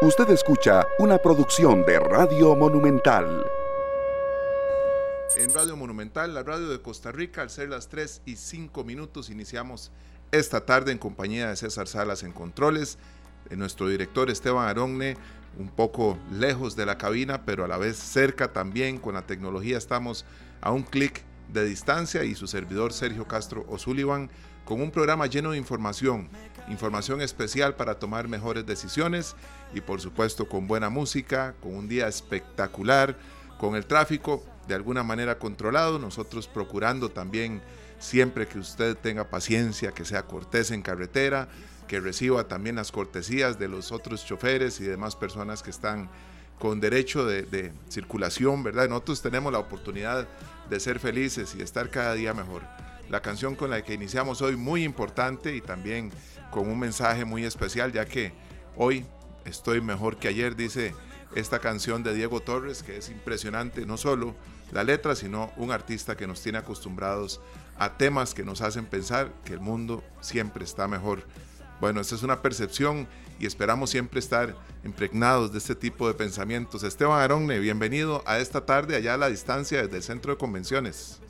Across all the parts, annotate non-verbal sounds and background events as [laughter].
Usted escucha una producción de Radio Monumental. En Radio Monumental, la radio de Costa Rica, al ser las 3 y 5 minutos, iniciamos esta tarde en compañía de César Salas en Controles, de nuestro director Esteban Aronne, un poco lejos de la cabina, pero a la vez cerca también. Con la tecnología estamos a un clic de distancia y su servidor Sergio Castro O'Sullivan con un programa lleno de información, información especial para tomar mejores decisiones y por supuesto con buena música, con un día espectacular, con el tráfico de alguna manera controlado, nosotros procurando también siempre que usted tenga paciencia, que sea cortés en carretera, que reciba también las cortesías de los otros choferes y demás personas que están con derecho de, circulación, ¿verdad? Nosotros tenemos la oportunidad de ser felices y estar cada día mejor la canción con la que iniciamos hoy muy importante y también con un mensaje muy especial, ya que hoy estoy mejor que ayer, dice esta canción de Diego Torres, que es impresionante, no solo la letra, sino un artista que nos tiene acostumbrados a temas que nos hacen pensar que el mundo siempre está mejor. Bueno, esta es una percepción y esperamos siempre estar impregnados de este tipo de pensamientos. Esteban Aronne, bienvenido a esta tarde allá a la distancia desde el Centro de Convenciones.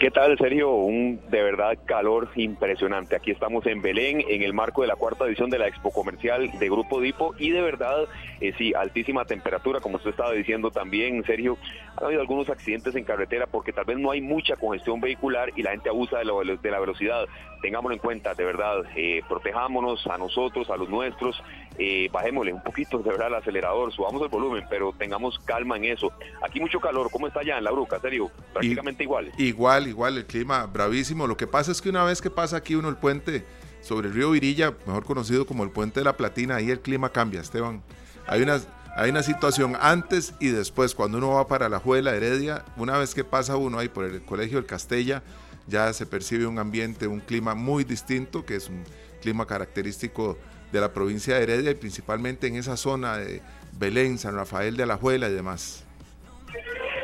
¿Qué tal, Sergio? Un de verdad calor impresionante. Aquí estamos en Belén, en el marco de la cuarta edición de la Expo Comercial de Grupo Dipo y de verdad, eh, sí, altísima temperatura, como usted estaba diciendo también, Sergio. Ha habido algunos accidentes en carretera porque tal vez no hay mucha congestión vehicular y la gente abusa de, de la velocidad. Tengámoslo en cuenta, de verdad, eh, protejámonos a nosotros, a los nuestros, eh, bajémosle un poquito, de verdad, el acelerador, subamos el volumen, pero tengamos calma en eso. Aquí mucho calor, ¿cómo está allá en la Bruca, Sergio? Prácticamente igual. Igual, igual, el clima bravísimo. Lo que pasa es que una vez que pasa aquí uno el puente sobre el río Virilla, mejor conocido como el puente de la Platina, ahí el clima cambia, Esteban. Hay una, hay una situación antes y después, cuando uno va para la Juela Heredia, una vez que pasa uno ahí por el Colegio del Castella, ya se percibe un ambiente, un clima muy distinto, que es un clima característico de la provincia de Heredia y principalmente en esa zona de Belén, San Rafael de Alajuela y demás.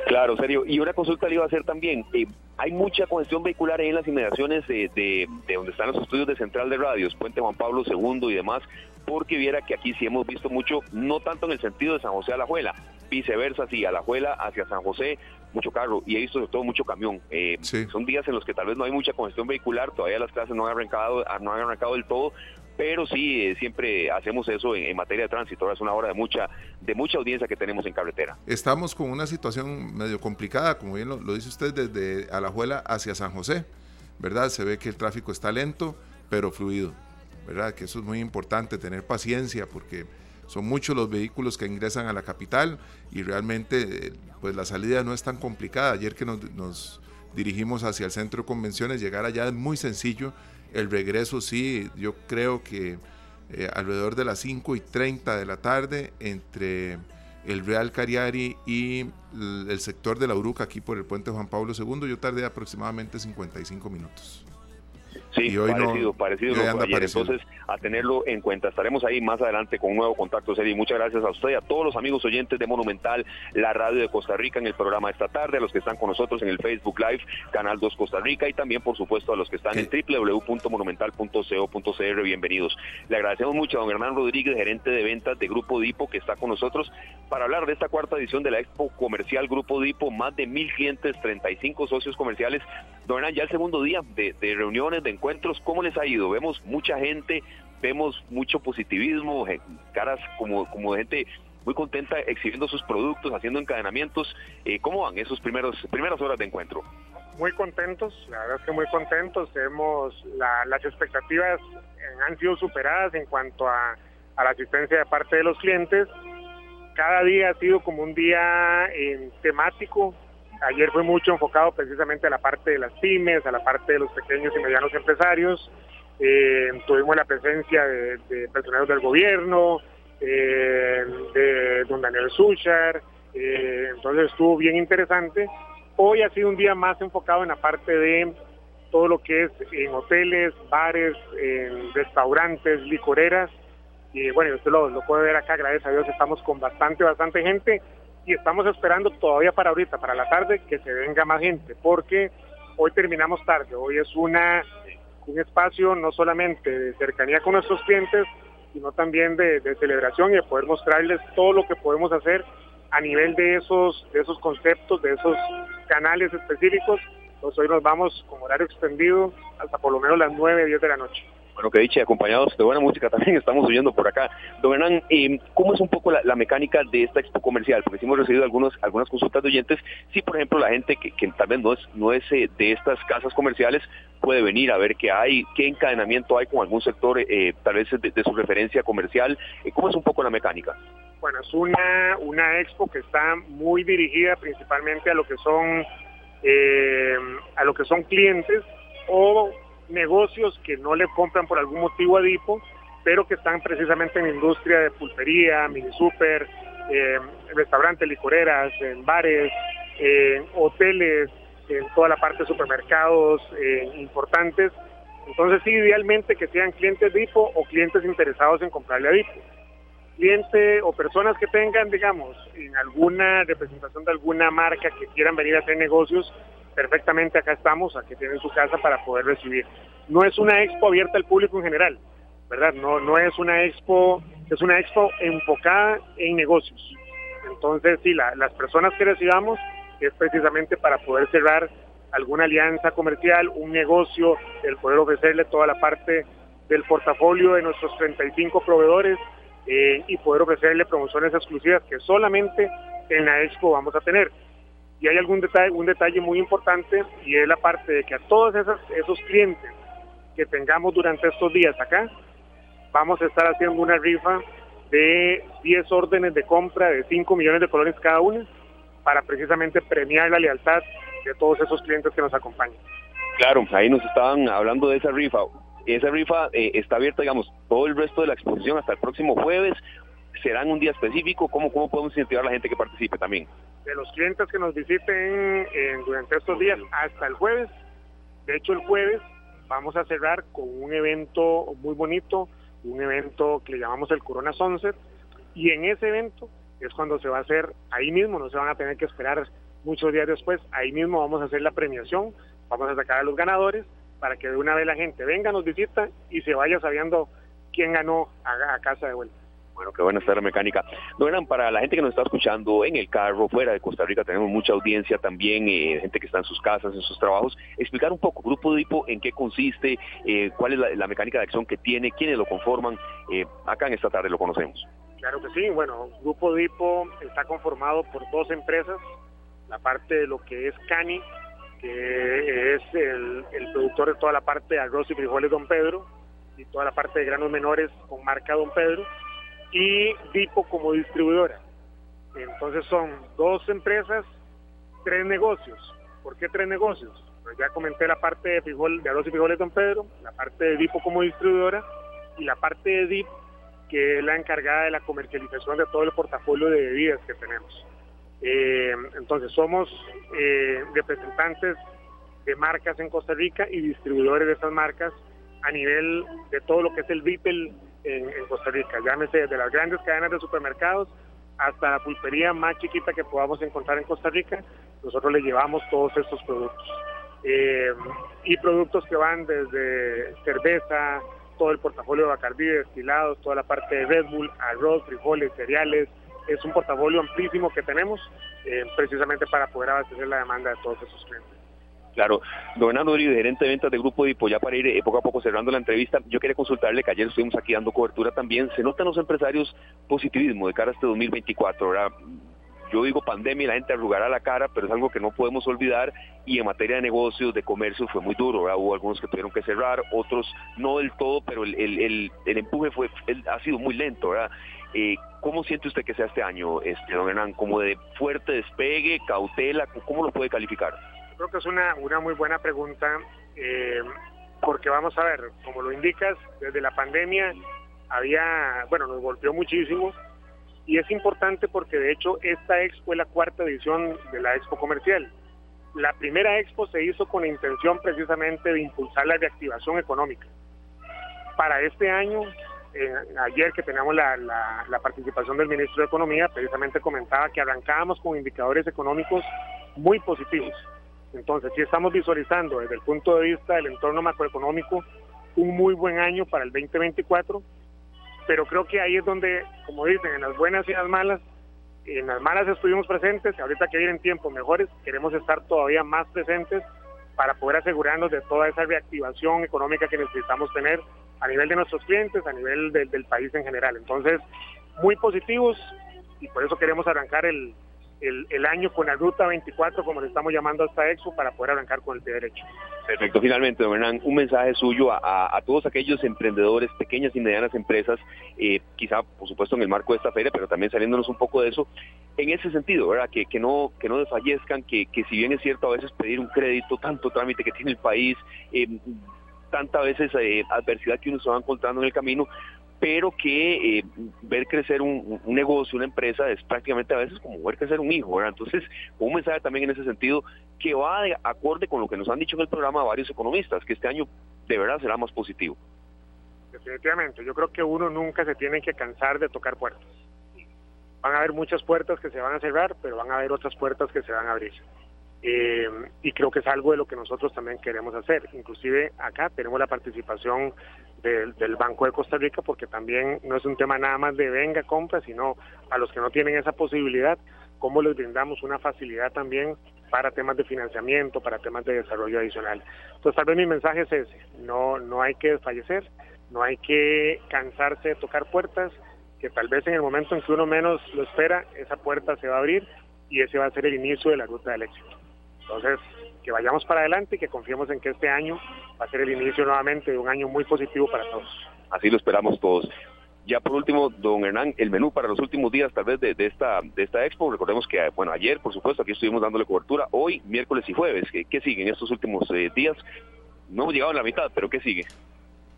Claro, serio. Y una consulta le iba a hacer también. Eh, hay mucha congestión vehicular en las inmediaciones de, de, donde están los estudios de Central de Radios, Puente Juan Pablo II y demás, porque viera que aquí sí hemos visto mucho, no tanto en el sentido de San José a la Juela, viceversa, sí, a la Juela hacia San José, mucho carro y he visto sobre todo mucho camión. Eh, son días en los que tal vez no hay mucha congestión vehicular, todavía las clases no han arrancado, no han arrancado del todo, pero sí eh, siempre hacemos eso en, materia de tránsito. Ahora es una hora de mucha de mucha audiencia que tenemos en carretera. Estamos con una situación medio complicada, como bien lo, dice usted, desde Alajuela hacia San José, ¿verdad? Se ve que el tráfico está lento, pero fluido, ¿verdad? Que eso es muy importante, tener paciencia, porque son muchos los vehículos que ingresan a la capital y realmente pues la salida no es tan complicada. Ayer que nos, nos dirigimos hacia el centro de convenciones, llegar allá es muy sencillo el regreso sí, yo creo que eh, alrededor de las 5 y 30 de la tarde entre el Real Cariari y el sector de la Uruca aquí por el puente Juan Pablo II, yo tardé aproximadamente 55 minutos. Sí, parecido, parecido, Entonces, a tenerlo en cuenta. Estaremos ahí más adelante con un nuevo contacto. Muchas gracias a usted y a todos los amigos oyentes de Monumental, la radio de Costa Rica en el programa esta tarde, a los que están con nosotros en el Facebook Live, Canal 2 Costa Rica y también, por supuesto, a los que están en www.monumental.co.cr. Bienvenidos. Le agradecemos mucho a don Hernán Rodríguez, gerente de ventas de Grupo Dipo, que está con nosotros para hablar de esta cuarta edición de la Expo Comercial Grupo Dipo. Más de mil clientes, 35 socios comerciales. Don Hernán, ya el segundo día de, de reuniones, de encuentros, ¿cómo les ha ido? Vemos mucha gente, vemos mucho positivismo, caras como, como de gente muy contenta exhibiendo sus productos, haciendo encadenamientos. Eh, ¿Cómo van esos primeros primeras horas de encuentro? Muy contentos, la verdad es que muy contentos. Hemos, las expectativas han sido superadas en cuanto a, a, la asistencia de parte de los clientes. Cada día ha sido como un día eh, temático, Ayer fue mucho enfocado precisamente a la parte de las pymes, a la parte de los pequeños y medianos empresarios. Eh, tuvimos la presencia de, de personeros del gobierno, eh, de don Daniel Suchar, eh, entonces estuvo bien interesante. Hoy ha sido un día más enfocado en la parte de todo lo que es en hoteles, bares, en restaurantes, licoreras. Y bueno, usted lo, lo puede ver acá, gracias a Dios estamos con bastante, bastante gente y estamos esperando todavía para ahorita, para la tarde, que se venga más gente, porque hoy terminamos tarde, hoy es una un espacio no solamente de cercanía con nuestros clientes, sino también de, celebración y de poder mostrarles todo lo que podemos hacer a nivel de esos, de esos conceptos, de esos canales específicos. Entonces hoy nos vamos con horario extendido hasta por lo menos las 9, 10 de la noche. Bueno, que dicho, acompañados de buena música también [laughs] estamos oyendo por acá. Don Hernán, eh, ¿cómo es un poco la, mecánica de esta expo comercial? Porque sí hemos recibido algunos, algunas consultas de oyentes. Si, por ejemplo, la gente que, tal vez no es, no es eh, de estas casas comerciales puede venir a ver qué hay, qué encadenamiento hay con algún sector, eh, tal vez de, su referencia comercial. ¿Cómo es un poco la mecánica? Bueno, es una, una expo que está muy dirigida principalmente a lo que son a lo que son clientes o negocios que no le compran por algún motivo a Dipo, pero que están precisamente en industria de pulpería, mini super, eh, restaurantes, licoreras, en bares, en hoteles, en toda la parte de supermercados eh, importantes. Entonces sí, idealmente que sean clientes Dipo o clientes interesados en comprarle a Dipo. Cliente o personas que tengan, digamos, en alguna representación de alguna marca que quieran venir a hacer negocios, perfectamente acá estamos, aquí tienen su casa para poder recibir. No es una expo abierta al público en general, ¿verdad? No, no es una expo, es una expo enfocada en negocios. Entonces, sí, las personas que recibamos es precisamente para poder cerrar alguna alianza comercial, un negocio, el poder ofrecerle toda la parte del portafolio de nuestros 35 proveedores eh, y poder ofrecerle promociones exclusivas que solamente en la expo vamos a tener. Y hay algún detalle, un detalle muy importante y es la parte de que a todos esos, esos clientes que tengamos durante estos días acá, vamos a estar haciendo una rifa de 10 órdenes de compra de 5 millones de colones cada una para precisamente premiar la lealtad de todos esos clientes que nos acompañan. Claro, ahí nos estaban hablando de esa rifa. Esa rifa eh, está abierta, digamos, todo el resto de la exposición hasta el próximo jueves. ¿Será en un día específico? ¿Cómo, cómo podemos incentivar a la gente que participe también? de los clientes que nos visiten durante estos días hasta el jueves. De hecho, el jueves vamos a cerrar con un evento muy bonito, un evento que le llamamos el Corona Sunset, y en ese evento es cuando se va a hacer ahí mismo, no se van a tener que esperar muchos días después, ahí mismo vamos a hacer la premiación, vamos a sacar a los ganadores para que de una vez la gente venga, nos visita y se vaya sabiendo quién ganó a casa de vuelta. Bueno, qué buena estar la mecánica. No para la gente que nos está escuchando en el carro, fuera de Costa Rica, tenemos mucha audiencia también, eh, gente que está en sus casas, en sus trabajos. Explicar un poco, Grupo Dipo, en qué consiste, eh, cuál es la, mecánica de acción que tiene, quiénes lo conforman. Eh, acá en esta tarde lo conocemos. Claro que sí, bueno, Grupo Dipo está conformado por dos empresas, la parte de lo que es Cani, que es el, productor de toda la parte de arroz y frijoles Don Pedro, y toda la parte de granos menores con marca Don Pedro y Dipo como distribuidora. Entonces son dos empresas, tres negocios. ¿Por qué tres negocios? Pues ya comenté la parte de, frijol, de arroz y frijoles Don Pedro, la parte de Dipo como distribuidora y la parte de DIP que es la encargada de la comercialización de todo el portafolio de bebidas que tenemos. Eh, entonces somos eh, representantes de marcas en Costa Rica y distribuidores de esas marcas a nivel de todo lo que es el retail en, Costa Rica, llámese desde las grandes cadenas de supermercados hasta la pulpería más chiquita que podamos encontrar en Costa Rica, nosotros le llevamos todos estos productos. Eh, y productos que van desde cerveza, todo el portafolio de Bacardí, destilados, toda la parte de Red Bull, arroz, frijoles, cereales. Es un portafolio amplísimo que tenemos eh, precisamente para poder abastecer la demanda de todos esos clientes. Claro, don Hernando gerente de ventas del Grupo Dipo, ya para ir eh, poco a poco cerrando la entrevista, yo quería consultarle que ayer estuvimos aquí dando cobertura también, se notan los empresarios positivismo de cara a este 2024, ¿verdad? Yo digo pandemia y la gente arrugará la cara, pero es algo que no podemos olvidar y en materia de negocios, de comercio fue muy duro. Hubo algunos que tuvieron que cerrar, otros no del todo, pero el, el, el, empuje fue ha sido muy lento, ¿verdad? Eh, ¿Cómo siente usted que sea este año, este, don Hernán? ¿Como de fuerte despegue, cautela? ¿Cómo lo puede calificar? Creo que es una, muy buena pregunta, eh, porque vamos a ver, como lo indicas, desde la pandemia había, bueno, nos golpeó muchísimo, y es importante porque de hecho esta expo es la cuarta edición de la expo comercial. La primera expo se hizo con la intención precisamente de impulsar la reactivación económica. Para este año, eh, ayer que teníamos la, la, participación del ministro de Economía, precisamente comentaba que arrancábamos con indicadores económicos muy positivos. Entonces, sí estamos visualizando desde el punto de vista del entorno macroeconómico un muy buen año para el 2024 pero creo que ahí es donde, como dicen, en las buenas y en las malas, en las malas estuvimos presentes, ahorita que vienen tiempos mejores, queremos estar todavía más presentes para poder asegurarnos de toda esa reactivación económica que necesitamos tener a nivel de nuestros clientes, a nivel del país en general. Entonces, muy positivos y por eso queremos arrancar el, el, año con la ruta 24, como le estamos llamando a esta expo, para poder arrancar con el pie derecho. Perfecto. Finalmente, don Hernán, un mensaje suyo a, todos aquellos emprendedores, pequeñas y medianas empresas, eh, quizá, por supuesto, en el marco de esta feria, pero también saliéndonos un poco de eso, en ese sentido, ¿verdad? Que, que, no, que no desfallezcan, que, que si bien es cierto a veces pedir un crédito, tanto trámite que tiene el país, eh, tanta veces eh, adversidad que uno se va encontrando en el camino, pero que eh, ver crecer un, negocio, una empresa, es prácticamente a veces como ver crecer un hijo. Entonces, un mensaje también en ese sentido que va de acorde con lo que nos han dicho en el programa varios economistas, que este año de verdad será más positivo. Definitivamente, yo creo que uno nunca se tiene que cansar de tocar puertas. Van a haber muchas puertas que se van a cerrar, pero van a haber otras puertas que se van a abrir. Eh, y creo que es algo de lo que nosotros también queremos hacer. Inclusive acá tenemos la participación del, Banco de Costa Rica porque también no es un tema nada más de venga, compra, sino a los que no tienen esa posibilidad, cómo les brindamos una facilidad también para temas de financiamiento, para temas de desarrollo adicional. Entonces tal vez mi mensaje es ese, no, no hay que desfallecer, no hay que cansarse de tocar puertas, que tal vez en el momento en que uno menos lo espera, esa puerta se va a abrir y ese va a ser el inicio de la ruta del éxito. Entonces, que vayamos para adelante y que confiemos en que este año va a ser el inicio nuevamente de un año muy positivo para todos. Así lo esperamos todos. Ya por último, don Hernán, el menú para los últimos días tal vez de, esta de esta expo, recordemos que bueno ayer por supuesto aquí estuvimos dándole cobertura, hoy miércoles y jueves, ¿qué, qué sigue en estos últimos eh, días? No hemos llegado a la mitad, pero ¿qué sigue?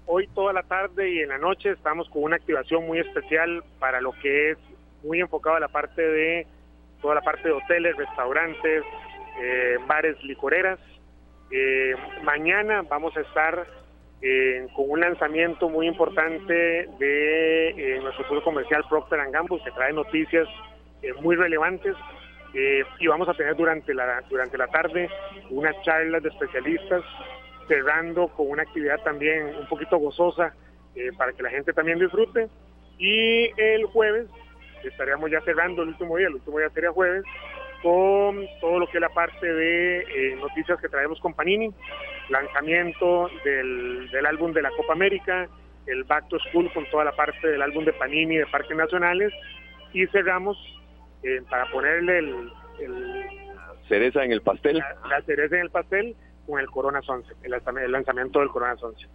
Hoy toda la tarde y en la noche estamos con una activación muy especial para lo que es muy enfocado a la parte de toda la parte de hoteles, restaurantes, eh, bares licoreras. Eh, mañana vamos a estar eh, con un lanzamiento muy importante de nuestro futuro comercial Procter Gamble que trae noticias muy relevantes y vamos a tener durante la durante la tarde unas charlas de especialistas cerrando con una actividad también un poquito gozosa para que la gente también disfrute y el jueves estaríamos ya cerrando el último día el último día sería jueves con todo lo que es la parte de eh, noticias que traemos con Panini, lanzamiento del, álbum de la Copa América, el Back to School con toda la parte del álbum de Panini de Parques Nacionales y cerramos eh, para ponerle el, cereza en el pastel. La, cereza en el pastel con el Corona 11, el, lanzamiento del Corona 11.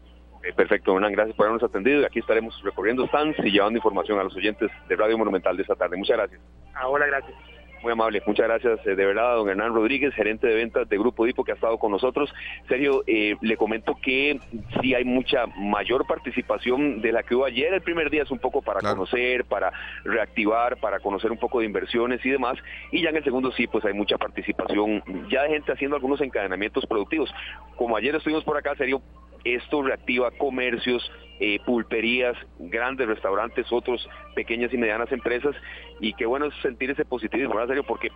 Eh, perfecto, Hernán, gracias por habernos atendido y aquí estaremos recorriendo stands y llevando información a los oyentes de Radio Monumental de esta tarde. Muchas gracias. Ahora, gracias. Muy amable, muchas gracias eh, de verdad a don Hernán Rodríguez, gerente de ventas de Grupo Dipo que ha estado con nosotros. Sergio, eh, le comento que sí hay mucha mayor participación de la que hubo ayer. El primer día es un poco para conocer, para reactivar, para conocer un poco de inversiones y demás. Y ya en el segundo sí, pues hay mucha participación ya de gente haciendo algunos encadenamientos productivos. Como ayer estuvimos por acá, Sergio, esto reactiva comercios, eh, pulperías, grandes restaurantes, otros pequeñas y medianas empresas y qué bueno es sentir ese positivismo, ¿verdad, serio? Porque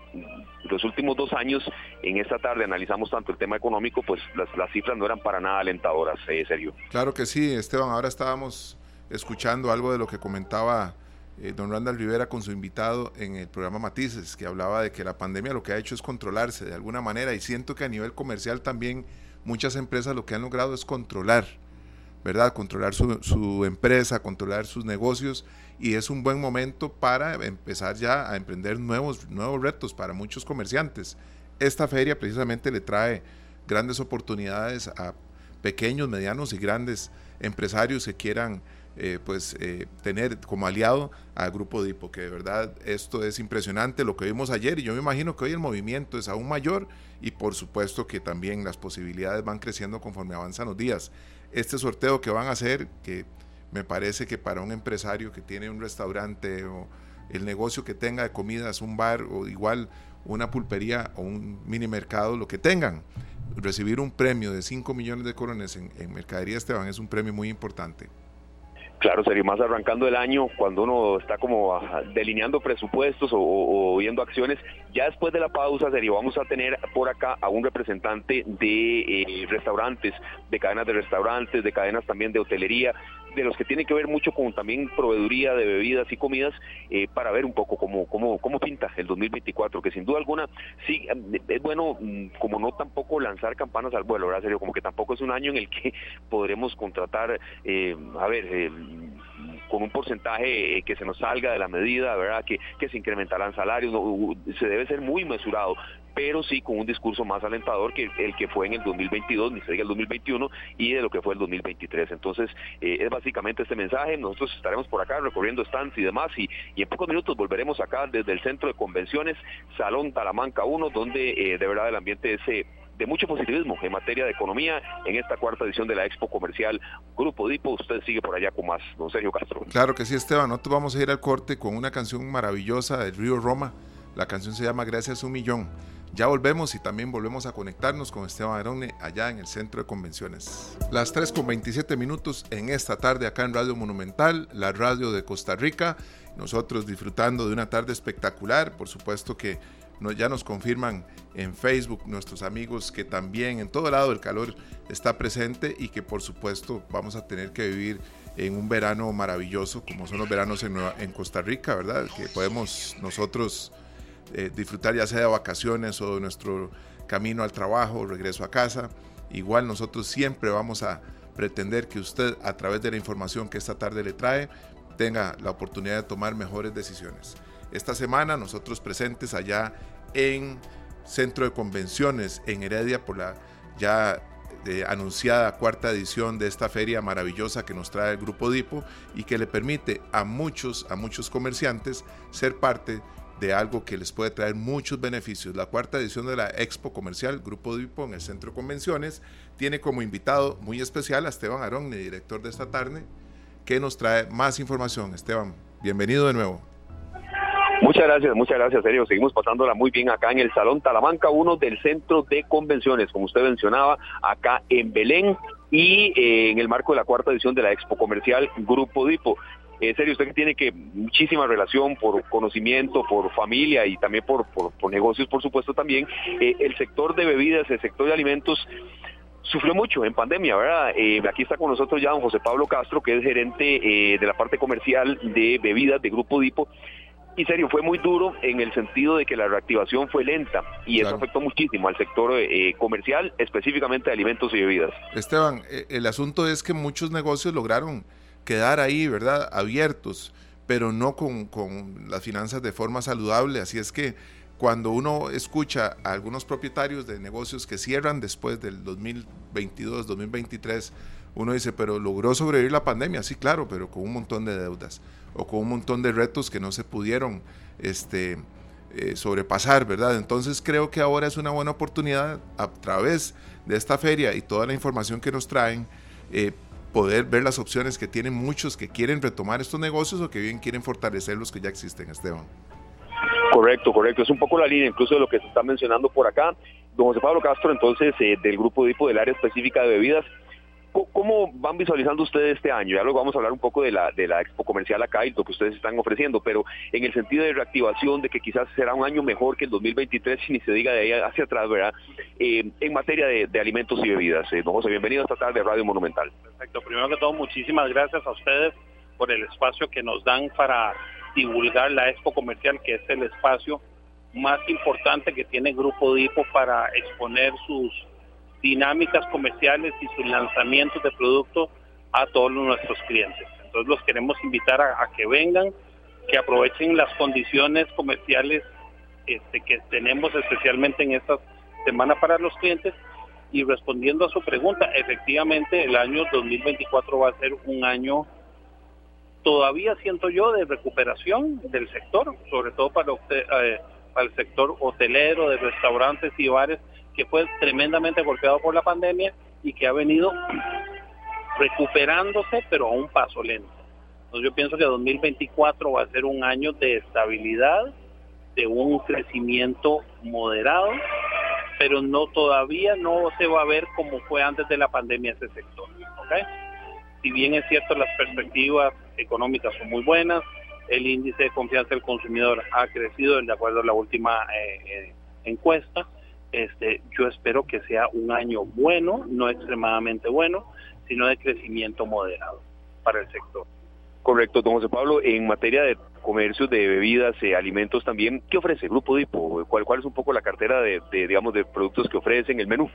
los últimos dos años, en esta tarde analizamos tanto el tema económico, pues las, cifras no eran para nada alentadoras, eh, serio. Claro que sí, Esteban, ahora estábamos escuchando algo de lo que comentaba eh, don Randall Rivera con su invitado en el programa Matices, que hablaba de que la pandemia lo que ha hecho es controlarse de alguna manera y siento que a nivel comercial también muchas empresas lo que han logrado es controlar, ¿verdad? Controlar su, empresa, controlar sus negocios y es un buen momento para empezar ya a emprender nuevos, nuevos retos para muchos comerciantes. Esta feria precisamente le trae grandes oportunidades a pequeños, medianos y grandes empresarios que quieran eh, pues eh, tener como aliado al Grupo Dipo, que de verdad esto es impresionante lo que vimos ayer y yo me imagino que hoy el movimiento es aún mayor y por supuesto que también las posibilidades van creciendo conforme avanzan los días. Este sorteo que van a hacer, que me parece que para un empresario que tiene un restaurante o el negocio que tenga de comidas, un bar o igual una pulpería o un mini mercado, lo que tengan, recibir un premio de 5 millones de coronas en, en Mercadería Esteban es un premio muy importante. Claro, sería más arrancando el año, cuando uno está como delineando presupuestos o, viendo acciones. Ya después de la pausa, sería vamos a tener por acá a un representante de eh, restaurantes, de cadenas de restaurantes, de cadenas también de hotelería, de los que tienen que ver mucho con también proveeduría de bebidas y comidas, eh, para ver un poco cómo, cómo, cómo pinta el 2024, que sin duda alguna, sí, es bueno mm, como no tampoco lanzar campanas al vuelo, ¿verdad? Serio, como que tampoco es un año en el que [laughs] podremos contratar, eh, a ver, eh, con un porcentaje que se nos salga de la medida, ¿verdad? Que, que se incrementarán salarios, se debe ser muy mesurado pero sí con un discurso más alentador que el que fue en el 2022, ni se diga el 2021, y de lo que fue el 2023. Entonces, eh, es básicamente este mensaje. Nosotros estaremos por acá recorriendo stands y demás, y, en pocos minutos volveremos acá desde el centro de convenciones, Salón Talamanca 1, donde eh, de verdad el ambiente es... Eh, de mucho positivismo en materia de economía en esta cuarta edición de la Expo Comercial Grupo Dipo. Usted sigue por allá con más, don Sergio Castro. Claro que sí, Esteban. Nosotros vamos a ir al corte con una canción maravillosa del Río Roma. La canción se llama Gracias un Millón. Ya volvemos y también volvemos a conectarnos con Esteban Arone allá en el centro de convenciones. Las 3 con 27 minutos en esta tarde acá en Radio Monumental, la radio de Costa Rica. Nosotros disfrutando de una tarde espectacular. Por supuesto que ya nos confirman en Facebook nuestros amigos que también en todo lado el calor está presente y que por supuesto vamos a tener que vivir en un verano maravilloso como son los veranos en, en Costa Rica, ¿verdad? Que podemos nosotros eh, disfrutar ya sea de vacaciones o de nuestro camino al trabajo, regreso a casa. Igual nosotros siempre vamos a pretender que usted a través de la información que esta tarde le trae tenga la oportunidad de tomar mejores decisiones. Esta semana nosotros presentes allá en Centro de Convenciones en Heredia por la ya eh, anunciada cuarta edición de esta feria maravillosa que nos trae el Grupo Dipo y que le permite a muchos, a muchos comerciantes ser parte de algo que les puede traer muchos beneficios. La cuarta edición de la Expo Comercial Grupo Dipo en el Centro de Convenciones tiene como invitado muy especial a Esteban Arón, director de esta tarde, que nos trae más información. Esteban, bienvenido de nuevo. Muchas gracias, muchas gracias, Sergio. Seguimos pasándola muy bien acá en el Salón Talamanca 1 del Centro de Convenciones, como usted mencionaba, acá en Belén y eh, en el marco de la cuarta edición de la Expo Comercial Grupo Dipo. Eh, serio, usted que tiene que muchísima relación por conocimiento, por familia y también por, por, negocios, por supuesto también, eh, el sector de bebidas, el sector de alimentos sufrió mucho en pandemia, ¿verdad? Eh, aquí está con nosotros ya don José Pablo Castro, que es gerente eh, de la parte comercial de bebidas de Grupo Dipo. Y serio, fue muy duro en el sentido de que la reactivación fue lenta y eso afectó muchísimo al sector comercial, específicamente de alimentos y bebidas. Esteban, el asunto es que muchos negocios lograron quedar ahí, ¿verdad? Abiertos, pero no con, las finanzas de forma saludable. Así es que cuando uno escucha a algunos propietarios de negocios que cierran después del 2022, 2023, uno dice, pero logró sobrevivir la pandemia, sí, claro, pero con un montón de deudas o con un montón de retos que no se pudieron este, eh, sobrepasar, ¿verdad? Entonces creo que ahora es una buena oportunidad a través de esta feria y toda la información que nos traen, eh, poder ver las opciones que tienen muchos que quieren retomar estos negocios o que bien quieren fortalecer los que ya existen, Esteban. Correcto, correcto. Es un poco la línea incluso de lo que se está mencionando por acá. Don José Pablo Castro, entonces, eh, del grupo DIPO del área específica de bebidas, ¿Cómo van visualizando ustedes este año? Ya luego vamos a hablar un poco de la, expo comercial acá y lo que ustedes están ofreciendo, pero en el sentido de reactivación, de que quizás será un año mejor que el 2023, si ni se diga de ahí hacia atrás, ¿verdad? Eh, en materia de, alimentos y bebidas. Eh, don José, bienvenido esta tarde a Radio Monumental. Perfecto. Primero que todo, muchísimas gracias a ustedes por el espacio que nos dan para divulgar la expo comercial, que es el espacio más importante que tiene Grupo Dipo para exponer sus dinámicas comerciales y sus lanzamientos de productos a todos nuestros clientes. Entonces los queremos invitar a, que vengan, que aprovechen las condiciones comerciales este, que tenemos especialmente en esta semana para los clientes y respondiendo a su pregunta, efectivamente el año 2024 va a ser un año todavía siento yo de recuperación del sector, sobre todo para, eh, para el sector hotelero, de restaurantes y bares que fue tremendamente golpeado por la pandemia y que ha venido recuperándose, pero a un paso lento. Entonces yo pienso que 2024 va a ser un año de estabilidad, de un crecimiento moderado, pero no todavía no se va a ver como fue antes de la pandemia ese sector. ¿okay? Si bien es cierto las perspectivas económicas son muy buenas, el índice de confianza del consumidor ha crecido de acuerdo a la última eh, eh, encuesta, este, yo espero que sea un año bueno, no extremadamente bueno, sino de crecimiento moderado. para el sector. Correcto, don José Pablo, en materia de comercio de bebidas, y alimentos también, ¿qué ofrece Grupo Dipo? ¿Cuál, ¿Cuál es un poco la cartera de, digamos, de productos que ofrecen, el menú?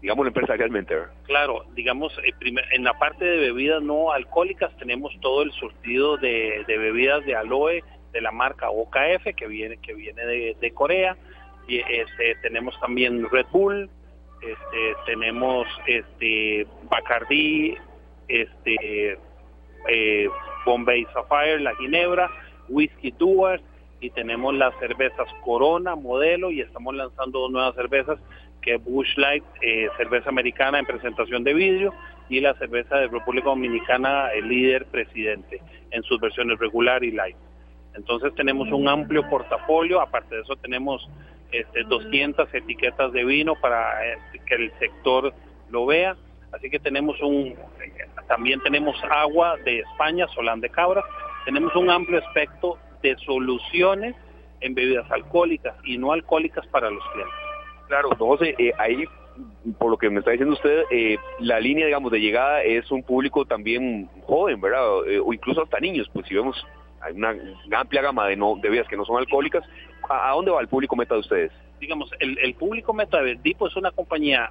Digamos empresarialmente. Claro, digamos, eh, en la parte de bebidas no alcohólicas tenemos todo el surtido de, bebidas de aloe de la marca OKF que viene que viene de, Corea y este tenemos también Red Bull, este tenemos este Bacardi, este eh, Bombay Sapphire, la Ginebra, Whisky Duars y tenemos las cervezas Corona, Modelo y estamos lanzando dos nuevas cervezas que es Bush Light, eh, cerveza americana en presentación de vidrio y la cerveza de República Dominicana, el líder presidente, en sus versiones regular y light. Entonces tenemos un amplio portafolio, aparte de eso tenemos este, 200 etiquetas de vino para eh, que el sector lo vea Así que tenemos un, también tenemos agua de España, Solán de Cabra, tenemos un amplio aspecto de soluciones en bebidas alcohólicas y no alcohólicas para los clientes. Claro, José, eh, ahí, por lo que me está diciendo usted, eh, la línea, digamos, de llegada es un público también joven, ¿verdad? Eh, o incluso hasta niños, pues si vemos, hay una amplia gama de, no, de bebidas que no son alcohólicas. ¿A, dónde va el público meta de ustedes? Digamos, el, el público meta de Dipo es una compañía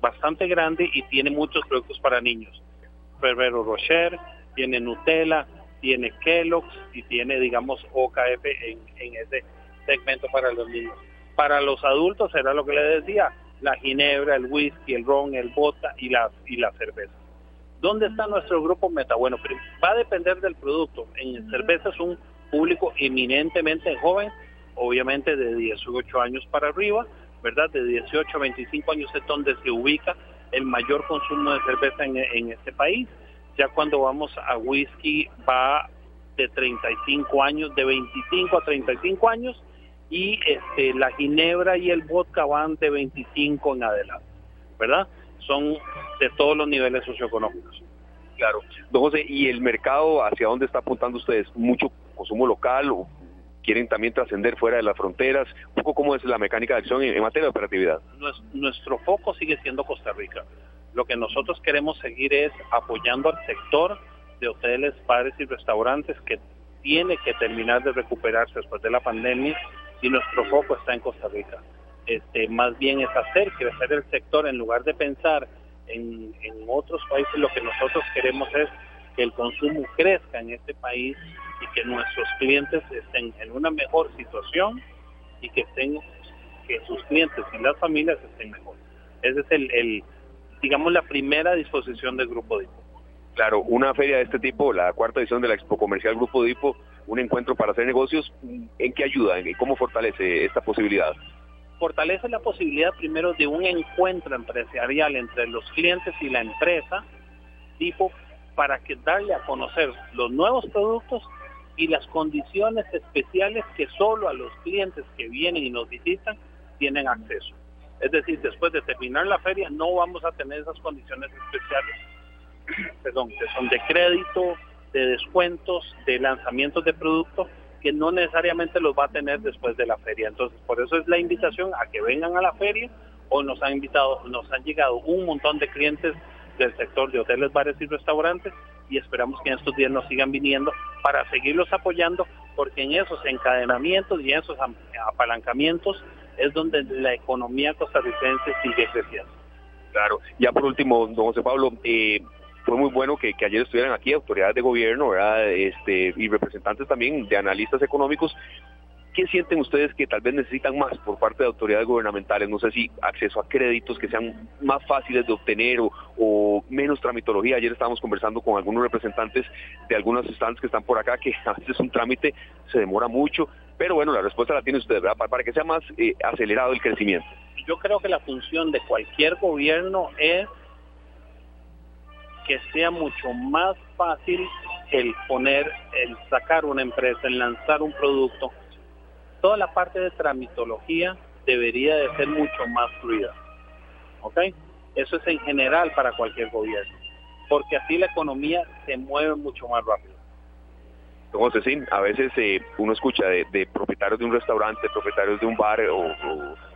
bastante grande y tiene muchos productos para niños. Ferrero Rocher, tiene Nutella, tiene Kellogg's y tiene, digamos, OKF en, ese segmento para los niños. Para los adultos era lo que le decía, la ginebra, el whisky, el ron, el vodka y la, y la cerveza. ¿Dónde está nuestro grupo meta? Bueno, va a depender del producto. En cerveza es un público eminentemente joven, obviamente de 18 años para arriba, ¿verdad? De 18 a 25 años es donde se ubica el mayor consumo de cerveza en, este país. Ya cuando vamos a whisky va de 35 años, de 25 a 35 años y este, la ginebra y el vodka van de 25 en adelante, ¿verdad? Son de todos los niveles socioeconómicos. Claro. Don José, ¿y el mercado hacia dónde está apuntando ustedes? ¿Mucho consumo local o quieren también trascender fuera de las fronteras, un poco cómo es la mecánica de acción en, materia de operatividad. Nuestro foco sigue siendo Costa Rica. Lo que nosotros queremos seguir es apoyando al sector de hoteles, bares y restaurantes que tiene que terminar de recuperarse después de la pandemia y nuestro foco está en Costa Rica. Este, más bien es hacer crecer el sector en lugar de pensar en, en otros países, lo que nosotros queremos es que el consumo crezca en este país y que nuestros clientes estén en una mejor situación y que estén que sus clientes y las familias estén mejor. Ese es el, digamos la primera disposición del Grupo Dipo. Claro, una feria de este tipo, la cuarta edición de la Expo Comercial Grupo Dipo, un encuentro para hacer negocios, ¿en qué ayuda? ¿En cómo fortalece esta posibilidad? Fortalece la posibilidad primero de un encuentro empresarial entre los clientes y la empresa, tipo para que darle a conocer los nuevos productos y las condiciones especiales que solo a los clientes que vienen y nos visitan tienen acceso. Es decir, después de terminar la feria no vamos a tener esas condiciones especiales, [clears throat] perdón, que son de crédito, de descuentos, de lanzamientos de productos que no necesariamente los va a tener después de la feria. Entonces, por eso es la invitación a que vengan a la feria. o nos han invitado, nos han llegado un montón de clientes del sector de hoteles, bares y restaurantes y esperamos que en estos días nos sigan viniendo para seguirlos apoyando, porque en esos encadenamientos y en esos apalancamientos es donde la economía costarricense sigue creciendo. Claro, ya por último, don José Pablo, eh, fue muy bueno que, ayer estuvieran aquí autoridades de gobierno ¿verdad? Este, y representantes también de analistas económicos ¿Qué sienten ustedes que tal vez necesitan más por parte de autoridades gubernamentales? No sé si acceso a créditos que sean más fáciles de obtener o, menos tramitología. Ayer estábamos conversando con algunos representantes de algunas instantes que están por acá, que [laughs] a veces un trámite se demora mucho, pero bueno, la respuesta la tiene usted, ¿verdad? Para, que sea más eh, acelerado el crecimiento. Yo creo que la función de cualquier gobierno es que sea mucho más fácil el poner, el sacar una empresa, el lanzar un producto, toda la parte de tramitología debería de ser mucho más fluida. ¿Ok? Eso es en general para cualquier gobierno, porque así la economía se mueve mucho más rápido. Entonces, sí, a veces eh, uno escucha de, propietarios de un restaurante, propietarios de un bar o,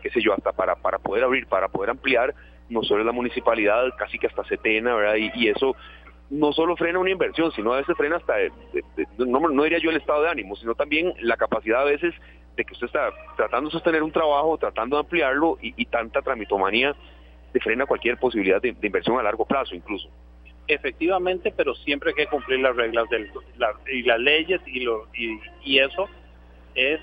qué sé yo, hasta para, para poder abrir, para poder ampliar, no solo la municipalidad, casi que hasta Setena, ¿verdad? Y, y eso no solo frena una inversión, sino a veces frena hasta, no, diría yo el estado de ánimo, sino también la capacidad a veces de que usted está tratando de sostener un trabajo, tratando de ampliarlo y, tanta tramitomanía de frena cualquier posibilidad de, inversión a largo plazo incluso. Efectivamente, pero siempre hay que cumplir las reglas del, y las leyes y, lo, y, eso es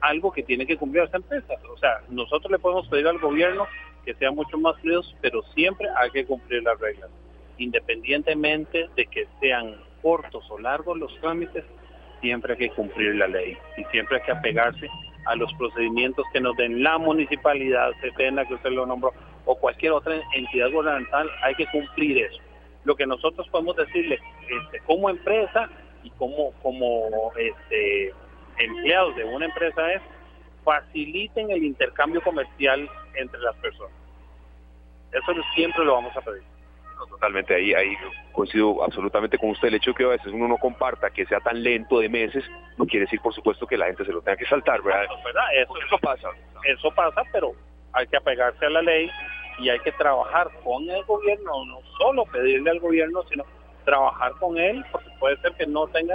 algo que tiene que cumplir esta empresa. O sea, nosotros le podemos pedir al gobierno que sea mucho más fríos, pero siempre hay que cumplir las reglas independientemente de que sean cortos o largos los trámites, siempre hay que cumplir la ley y siempre hay que apegarse a los procedimientos que nos den la municipalidad, CETENA, que usted lo nombró, o cualquier otra entidad gubernamental, hay que cumplir eso. Lo que nosotros podemos decirle este, como empresa y como, como este, empleados de una empresa es faciliten el intercambio comercial entre las personas. Eso siempre lo vamos a pedir totalmente ahí, ahí coincido absolutamente con usted. El hecho de que a veces uno no comparta, que sea tan lento de meses, no quiere decir, por supuesto, que la gente se lo tenga que saltar, ¿verdad? Eso, pasa. Eso pasa, pero hay que apegarse a la ley y hay que trabajar con el gobierno, no solo pedirle al gobierno, sino trabajar con él, porque puede ser que no tenga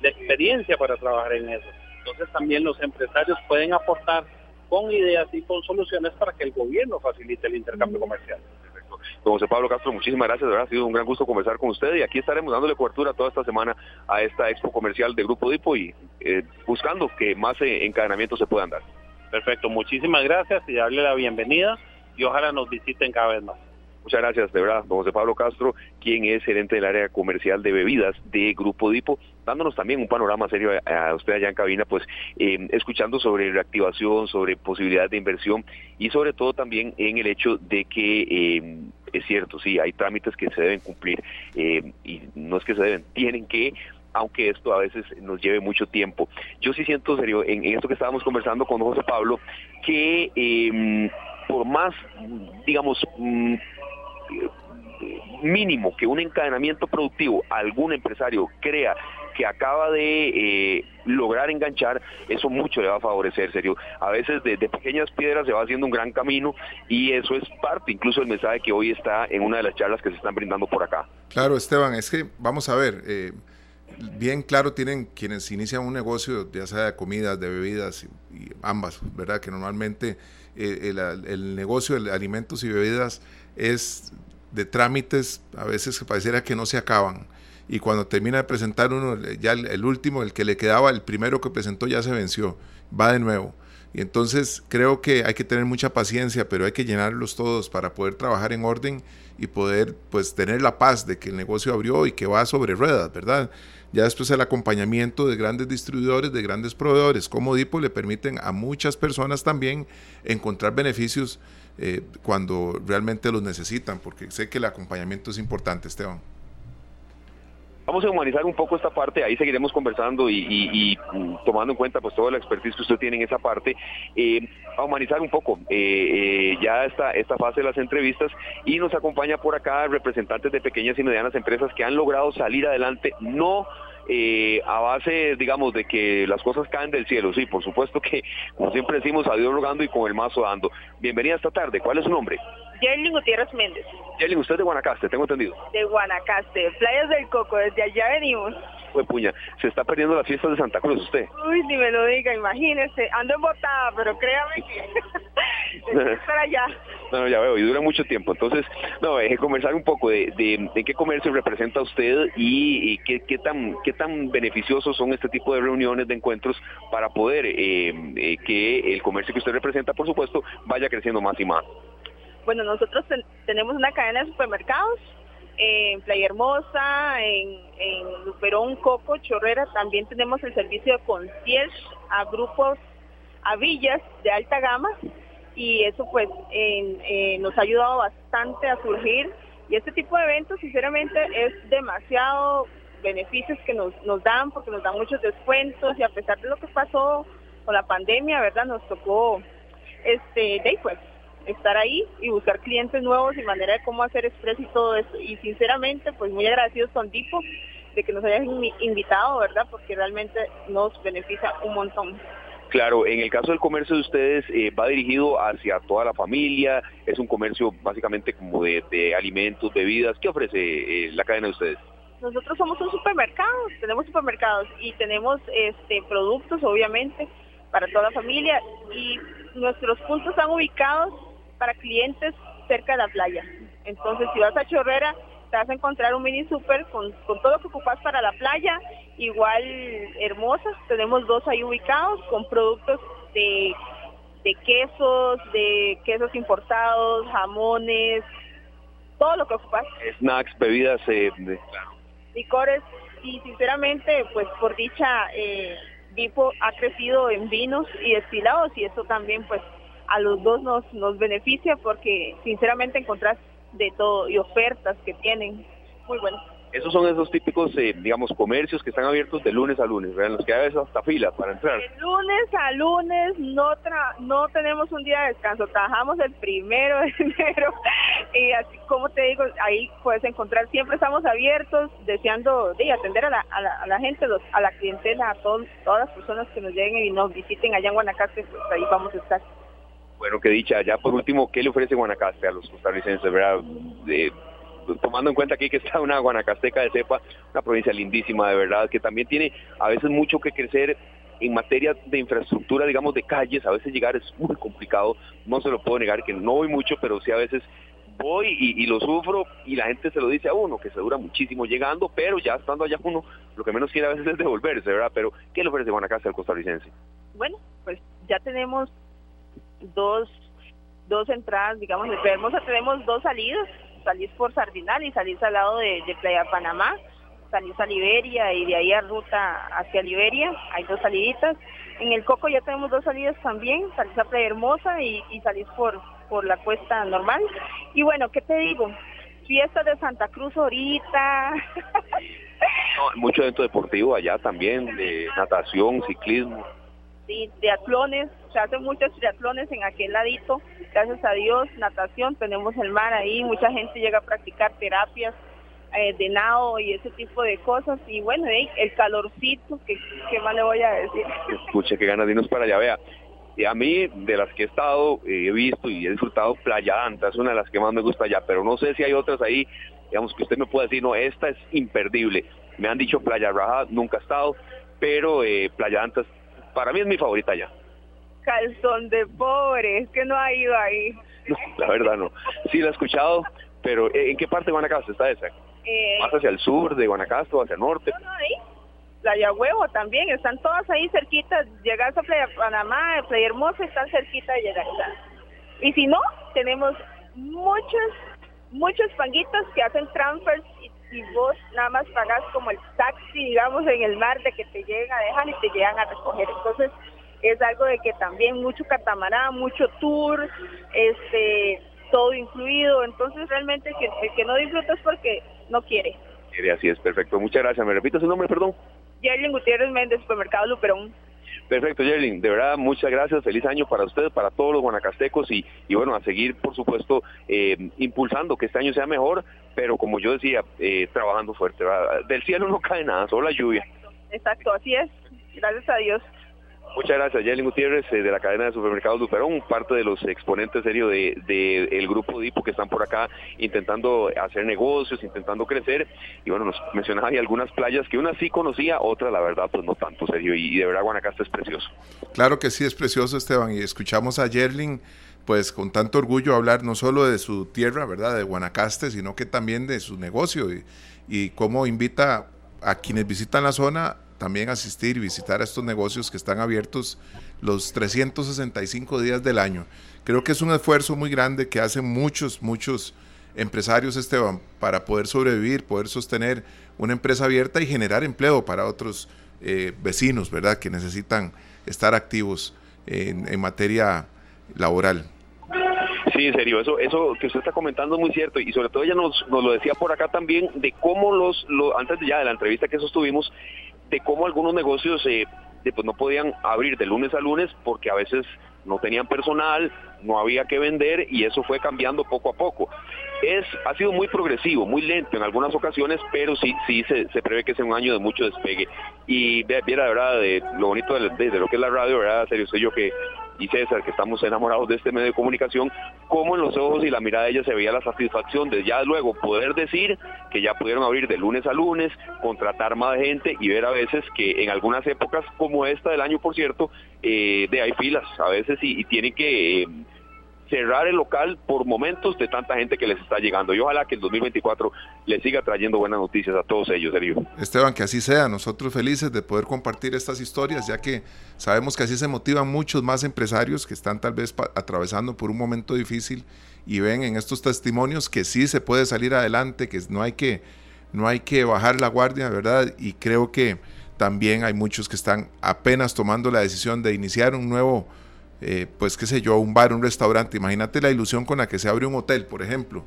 la experiencia para trabajar en eso. Entonces también los empresarios pueden aportar con ideas y con soluciones para que el gobierno facilite el intercambio comercial. Don José Pablo Castro, muchísimas gracias, de ha sido un gran gusto conversar con usted y aquí estaremos dándole cobertura toda esta semana a esta expo comercial de Grupo Dipo y eh, buscando que más eh, encadenamientos se puedan dar. Perfecto, muchísimas gracias y darle la bienvenida y ojalá nos visiten cada vez más. Muchas gracias, de verdad, don José Pablo Castro, quien es gerente del área comercial de bebidas de Grupo Dipo, dándonos también un panorama serio a, usted allá en cabina, pues eh, escuchando sobre reactivación, sobre posibilidades de inversión y sobre todo también en el hecho de que eh, es cierto, sí, hay trámites que se deben cumplir eh, y no es que se deben, tienen que aunque esto a veces nos lleve mucho tiempo. Yo sí siento, serio, en, esto que estábamos conversando con José Pablo, que em, por más, digamos, mm, mínimo que un encadenamiento productivo algún empresario crea que acaba de eh, lograr enganchar, eso mucho le va a favorecer, serio. A veces de, pequeñas piedras se va haciendo un gran camino y eso es parte incluso del mensaje que hoy está en una de las charlas que se están brindando por acá. Claro, Esteban, es que vamos a ver, eh, bien claro tienen quienes inician un negocio, ya sea de comidas, de bebidas, y, ambas, ¿verdad? Que normalmente eh, el negocio de alimentos y bebidas es de trámites a veces que pareciera que no se acaban. Y cuando termina de presentar uno, ya el, último, el que le quedaba, el primero que presentó ya se venció, va de nuevo. Y entonces creo que hay que tener mucha paciencia, pero hay que llenarlos todos para poder trabajar en orden y poder pues tener la paz de que el negocio abrió y que va sobre ruedas, ¿verdad? Ya después el acompañamiento de grandes distribuidores, de grandes proveedores como Dipo le permiten a muchas personas también encontrar beneficios eh, cuando realmente los necesitan, porque sé que el acompañamiento es importante, Esteban. Vamos a humanizar un poco esta parte, ahí seguiremos conversando y, mm, tomando en cuenta pues toda la expertise que usted tiene en esa parte, eh, a humanizar un poco eh, eh, ya esta, esta fase de las entrevistas y nos acompaña por acá representantes de pequeñas y medianas empresas que han logrado salir adelante, no eh, a base, digamos, de que las cosas caen del cielo. Sí, por supuesto que, como siempre decimos, a Dios rogando y con el mazo dando. Bienvenida esta tarde. ¿Cuál es su nombre? Yerlin Gutiérrez Méndez. Yerlin, usted es de Guanacaste, tengo entendido. De Guanacaste, Playas del Coco, desde allá venimos. Fue puña, se está perdiendo las fiestas de Santa Cruz usted. Uy, ni me lo diga, imagínese. Ando embotada, pero créame que [laughs] estar allá. No, ya veo, y dura mucho tiempo. Entonces, no, deje conversar un poco de, de, qué comercio representa usted y, qué, qué, tan, qué tan beneficiosos son este tipo de reuniones, de encuentros, para poder eh, eh, que el comercio que usted representa, por supuesto, vaya creciendo más y más. Bueno, nosotros tenemos una cadena de supermercados en Playa Hermosa, en, en Luperón, Coco, Chorrera. También tenemos el servicio de concierge a grupos, a villas de alta gama y eso pues eh, nos ha ayudado bastante a surgir y este tipo de eventos sinceramente es demasiado beneficios que nos, nos dan porque nos dan muchos descuentos y a pesar de lo que pasó con la pandemia, ¿verdad? Nos tocó este day pues estar ahí y buscar clientes nuevos y manera de cómo hacer express y todo eso. Y sinceramente, pues muy agradecidos con Dipo de que nos hayan invitado, ¿verdad? Porque realmente nos beneficia un montón. Claro, en el caso del comercio de ustedes eh, va dirigido hacia toda la familia, es un comercio básicamente como de, alimentos, bebidas. ¿Qué ofrece eh, la cadena de ustedes? Nosotros somos un supermercado, tenemos supermercados y tenemos este productos obviamente para toda la familia y nuestros puntos están ubicados para clientes cerca de la playa. Entonces, si vas a Chorrera, te vas a encontrar un mini super con, todo lo que ocupas para la playa, igual hermosas, tenemos dos ahí ubicados con productos de, de quesos, de quesos importados, jamones, todo lo que ocupas. Snacks, bebidas, eh, licores y sinceramente pues por dicha eh, Vipo ha crecido en vinos y destilados y eso también pues a los dos nos, nos beneficia porque sinceramente encontrás de todo y ofertas que tienen muy buenas. Esos son esos típicos, eh, digamos, comercios que están abiertos de lunes a lunes, ¿verdad? los que hay hasta fila para entrar. De lunes a lunes no no tenemos un día de descanso, trabajamos el primero de [laughs] enero y así como te digo, ahí puedes encontrar, siempre estamos abiertos, deseando de atender a la, a la, gente, a la clientela, a todos, todas las personas que nos lleguen y nos visiten allá en Guanacaste, pues ahí vamos a estar. Bueno, que dicha, ya por último, ¿qué le ofrece Guanacaste a los costarricenses, verdad? De, tomando en cuenta aquí que [laughs] está una Guanacasteca de cepa, una provincia lindísima de verdad, que también tiene a veces mucho que crecer en materia de infraestructura, digamos, de calles, a veces llegar es muy complicado, no se lo puedo negar que no voy mucho, pero sí a veces voy y, lo sufro y la gente se lo dice a uno, que se dura muchísimo llegando, pero ya estando allá uno, lo que menos quiere a veces es devolverse, ¿verdad? Pero, ¿qué le ofrece Guanacaste al costarricense? Bueno, pues ya tenemos dos, dos entradas, digamos, de Hermosa tenemos dos salidas, salís por Sardinal y salís al lado de, Playa Panamá, salís a Liberia y de ahí a ruta hacia Liberia, hay dos saliditas. En el Coco ya tenemos dos salidas también, salís a Playa Hermosa y, salís por, por la cuesta normal. Y bueno, ¿qué te digo? Fiestas de Santa Cruz ahorita. [laughs] mucho evento deportivo allá también, de natación, ciclismo. Sí, triatlones, se hacen muchos triatlones en aquel ladito, gracias a Dios, natación, tenemos el mar ahí, mucha gente llega a practicar terapias eh, de nado y ese tipo de cosas, y bueno, el calorcito, ¿qué, ¿qué, más le voy a decir? Escuche, qué ganas de irnos para allá, vea. A mí, de las que he estado, eh, he visto y he disfrutado Playa Anta, es una de las que más me gusta allá, pero no sé si hay otras ahí, digamos, que usted me pueda decir, no, esta es imperdible. Me han dicho Playa Raja, nunca he estado, pero eh, Playa Anta para mí es mi favorita ya. Calzón de pobre, es que no ha ido ahí. la verdad no. Sí la he escuchado, pero ¿en qué parte de Guanacaste está esa? Eh, ¿Más hacia el sur de Guanacaste o hacia el norte? No, ahí. Playa Huevo también, están todas ahí cerquitas. Llegas a Playa Panamá, Playa Hermosa, están cerquita de llegar. Y si no, tenemos muchos, muchos panguitos que hacen transfers y vos nada más pagás como el taxi, digamos, en el mar de que te llegan a dejar y te llegan a recoger. Entonces, es algo de que también mucho catamarán, mucho tour, este, todo incluido. Entonces, realmente que, el que no disfruta es porque no quiere. Así es, perfecto. Muchas gracias. ¿Me repito su nombre, perdón? Yerlin Gutiérrez Méndez, Supermercado Luperón. Perfecto, Yerlin. De verdad, muchas gracias. Feliz año para ustedes, para todos los guanacastecos y, y bueno, a seguir, por supuesto, eh, impulsando que este año sea mejor, pero como yo decía, eh, trabajando fuerte. Del cielo no cae nada, solo la lluvia. Exacto, así es. Gracias a Dios. Muchas gracias, Yelin Gutiérrez, eh, de la cadena de supermercados Luperón, parte de los exponentes serios del de, el grupo DIPO que están por acá intentando hacer negocios, intentando crecer. Y bueno, nos mencionaba hay algunas playas que una sí conocía, otra la verdad pues no tanto, serio. Y, de verdad Guanacaste es precioso. Claro que sí, es precioso, Esteban. Y escuchamos a Yerling pues con tanto orgullo hablar no solo de su tierra, ¿verdad? De Guanacaste, sino que también de su negocio y, y cómo invita a quienes visitan la zona también asistir y visitar a estos negocios que están abiertos los 365 días del año. Creo que es un esfuerzo muy grande que hacen muchos, muchos empresarios, Esteban, para poder sobrevivir, poder sostener una empresa abierta y generar empleo para otros eh, vecinos, ¿verdad? Que necesitan estar activos en, en materia laboral. Sí, en serio, eso, eso que usted está comentando es muy cierto y sobre todo ella nos, nos lo decía por acá también de cómo los, antes de ya de la entrevista que sostuvimos, de cómo algunos negocios eh, pues no podían abrir de lunes a lunes porque a veces no tenían personal, no había que vender y eso fue cambiando poco a poco. Es ha sido muy progresivo, muy lento en algunas ocasiones, pero sí sí se, prevé que sea un año de mucho despegue. Y viera, la verdad, de lo bonito de, de, lo que es la radio, ¿verdad? Serio, soy yo que y César, que estamos enamorados de este medio de comunicación, como en los ojos y la mirada de ella se veía la satisfacción de ya luego poder decir que ya pudieron abrir de lunes a lunes, contratar más gente y ver a veces que en algunas épocas como esta del año, por cierto, eh, de hay filas a veces y, tienen que... Eh, cerrar el local por momentos de tanta gente que les está llegando. Y ojalá que el 2024 les siga trayendo buenas noticias a todos ellos, Sergio. Esteban, que así sea. Nosotros felices de poder compartir estas historias, ya que sabemos que así se motivan muchos más empresarios que están tal vez atravesando por un momento difícil y ven en estos testimonios que sí se puede salir adelante, que no hay que, no hay que bajar la guardia, ¿verdad? Y creo que también hay muchos que están apenas tomando la decisión de iniciar un nuevo eh, pues qué sé yo, un bar, un restaurante. Imagínate la ilusión con la que se abre un hotel, por ejemplo.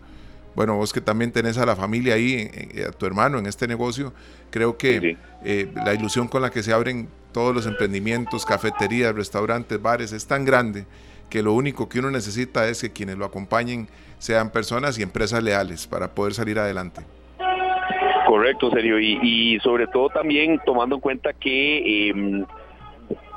Bueno, vos que también tenés a la familia ahí, a tu hermano en este negocio, creo que eh, la ilusión con la que se abren todos los emprendimientos, cafeterías, restaurantes, bares, es tan grande que lo único que uno necesita es que quienes lo acompañen sean personas y empresas leales para poder salir adelante. Correcto, serio. Y, sobre todo también tomando en cuenta que em,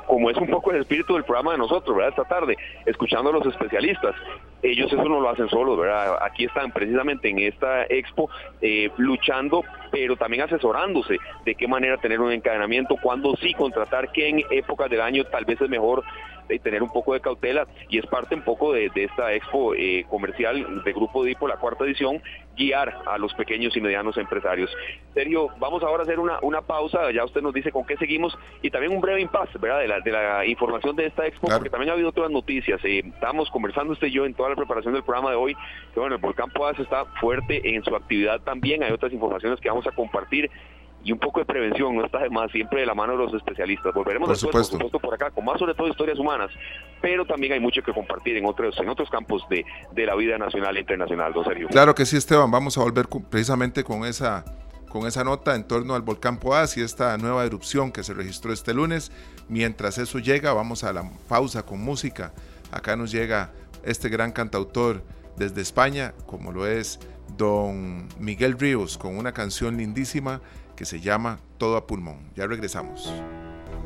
como es un poco el espíritu del programa de nosotros, ¿verdad? Esta tarde, escuchando a los especialistas. Ellos eso no lo hacen solos, ¿verdad? Aquí están precisamente en esta expo eh, luchando, pero también asesorándose de qué manera tener un encadenamiento, cuándo sí contratar, qué en épocas del año tal vez es mejor de tener un poco de cautela y es parte un poco de, esta expo eh, comercial de Grupo Dipo, la cuarta edición, guiar a los pequeños y medianos empresarios. Sergio, vamos ahora a hacer una, una pausa, ya usted nos dice con qué seguimos y también un breve impasse, ¿verdad? De la, de la información de esta expo, porque también ha habido otras noticias. Eh, estábamos conversando usted y yo en toda la preparación del programa de hoy, que bueno, el volcán Poás está fuerte en su actividad también, hay otras informaciones que vamos a compartir y un poco de prevención, no está de más, siempre de la mano de los especialistas. Volveremos por después, por supuesto, por acá, con más sobre todo historias humanas, pero también hay mucho que compartir en otros, en otros campos de, de la vida nacional e internacional, don Sergio. Claro que sí, Esteban, vamos a volver precisamente con esa con esa nota en torno al volcán Poás y esta nueva erupción que se registró este lunes. Mientras eso llega, vamos a la pausa con música. Acá nos llega este gran cantautor desde España, como lo es don Miguel Ríos, con una canción lindísima que se llama Todo a Pulmón. Ya regresamos.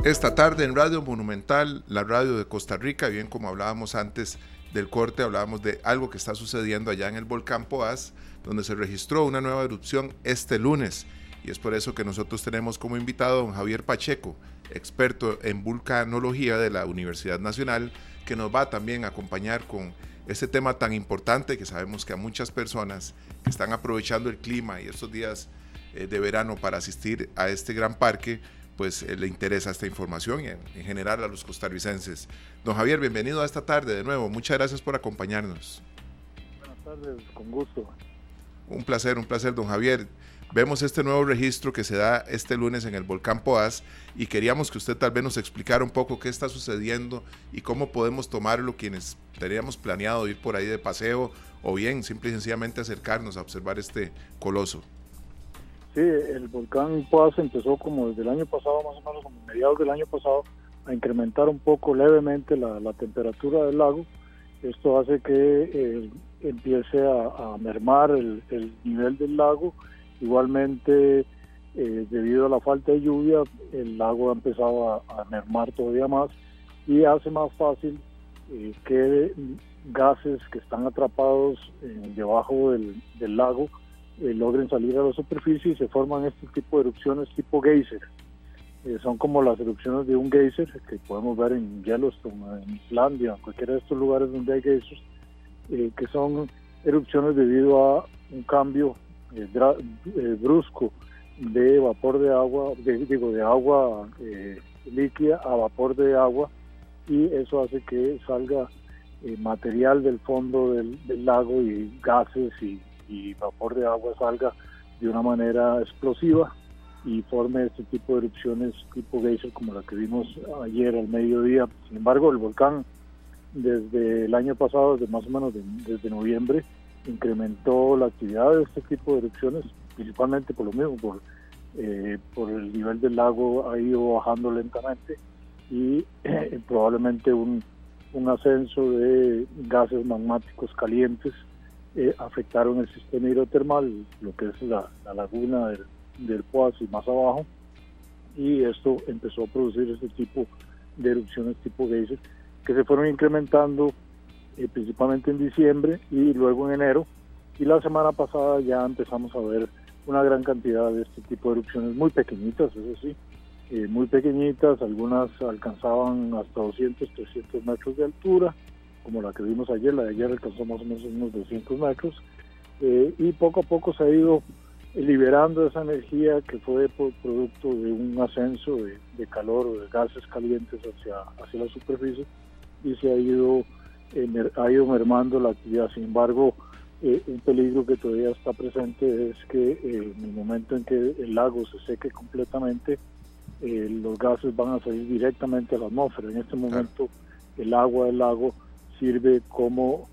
Esta tarde en Radio Monumental, la radio de Costa Rica, bien como hablábamos antes del corte, hablábamos de algo que está sucediendo allá en el volcán Poás, donde se registró una nueva erupción este lunes. Y es por eso que nosotros tenemos como invitado a don Javier Pacheco, experto en vulcanología de la Universidad Nacional, que nos va también a acompañar con este tema tan importante que sabemos que a muchas personas que están aprovechando el clima y estos días eh, de verano para asistir a este gran parque, pues eh, le interesa esta información y en, general a los costarricenses. Don Javier, bienvenido a esta tarde de nuevo. Muchas gracias por acompañarnos. Buenas tardes, con gusto. Un placer, un placer, don Javier. Vemos este nuevo registro que se da este lunes en el volcán Poás y queríamos que usted tal vez nos explicara un poco qué está sucediendo y cómo podemos tomarlo quienes teníamos planeado ir por ahí de paseo o bien simple y sencillamente acercarnos a observar este coloso. Sí, el volcán Poás empezó como desde el año pasado, más o menos como mediados del año pasado, a incrementar un poco levemente la, temperatura del lago. Esto hace que eh, empiece a, mermar el, nivel del lago. Igualmente, eh, debido a la falta de lluvia, el lago ha empezado a, mermar todavía más y hace más fácil eh, que gases que están atrapados debajo del lago eh, logren salir a la superficie y se forman este tipo de erupciones tipo geyser. Eh, son como las erupciones de un geyser que podemos ver en Yellowstone, en Islandia, en cualquiera de estos lugares donde hay geysers, eh, que son erupciones debido a un cambio brusco de vapor de agua, digo, de agua líquida a vapor de agua y eso hace que salga material del fondo del, lago y gases y y vapor de agua salga de una manera explosiva y forme este tipo de erupciones tipo geyser como la que vimos ayer al mediodía. Sin embargo, el volcán desde el año pasado, desde más o menos desde noviembre, incrementó la actividad de este tipo de erupciones, principalmente por lo mismo, por, eh, por el nivel del lago ha ido bajando lentamente y [clears throat] probablemente un, un ascenso de gases magmáticos calientes eh, afectaron el sistema hidrotermal, lo que es la, laguna del, del Poas y más abajo, y esto empezó a producir este tipo de erupciones tipo geyser que se fueron incrementando eh, principalmente en diciembre y luego en enero. Y la semana pasada ya empezamos a ver una gran cantidad de este tipo de erupciones muy pequeñitas, eso sí, eh, muy pequeñitas, algunas alcanzaban hasta 200, 300 metros de altura, como la que vimos ayer, la de ayer alcanzó más o menos unos 200 metros, eh, y poco a poco se ha ido liberando esa energía que fue por producto de un ascenso de, calor o de gases calientes hacia, hacia la superficie y se ha ido, eh, ha ido mermando la actividad. Sin embargo, eh, un peligro que todavía está presente es que eh, en el momento en que el lago se seque completamente, los gases van a salir directamente a la atmósfera. En este momento, el agua del lago sirve como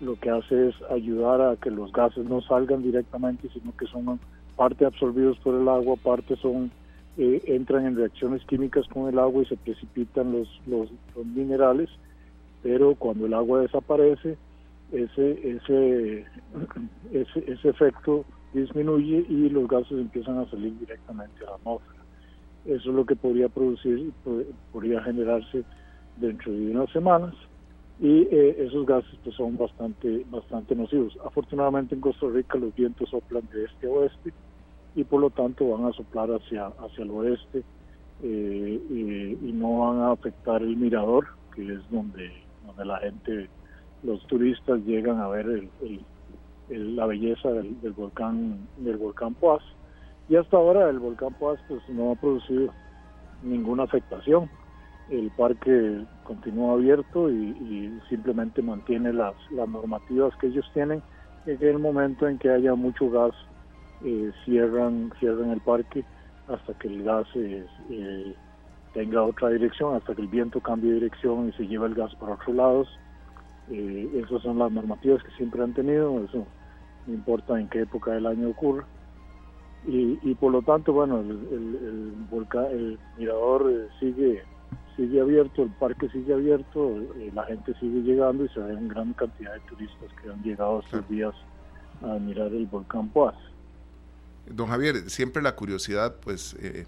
lo que hace es ayudar a que los gases no salgan directamente, sino que son parte absorbidos por el agua, parte son eh, entran en reacciones químicas con el agua y se precipitan los, los, minerales, pero cuando el agua desaparece, ese, [clears throat] ese, ese, efecto disminuye y los gases empiezan a salir directamente a la atmósfera. Eso es lo que podría producir, podría generarse dentro de unas semanas y eh, esos gases pues, son bastante, bastante nocivos. Afortunadamente en Costa Rica los vientos soplan de este a oeste y por lo tanto van a soplar hacia, hacia el oeste eh, y, no van a afectar el mirador, que es donde, donde la gente, los turistas llegan a ver la belleza del, volcán del volcán Poás. Y hasta ahora el volcán Poás pues, no ha producido ninguna afectación el parque continúa abierto y, simplemente mantiene las, las normativas que ellos tienen. En el momento en que haya mucho gas, eh, cierran, cierran el parque hasta que el gas eh, eh, tenga otra dirección, hasta que el viento cambie de dirección y se lleve el gas para otros lados. esas son las normativas que siempre han tenido, eso no importa en qué época del año ocurra. Y, y por lo tanto, bueno, el, el, volcán, el mirador sigue sigue abierto, el parque sigue abierto, eh, la gente sigue llegando y se ven gran cantidad de turistas que han llegado estos días a mirar el volcán Poás. Don Javier, siempre la curiosidad pues eh,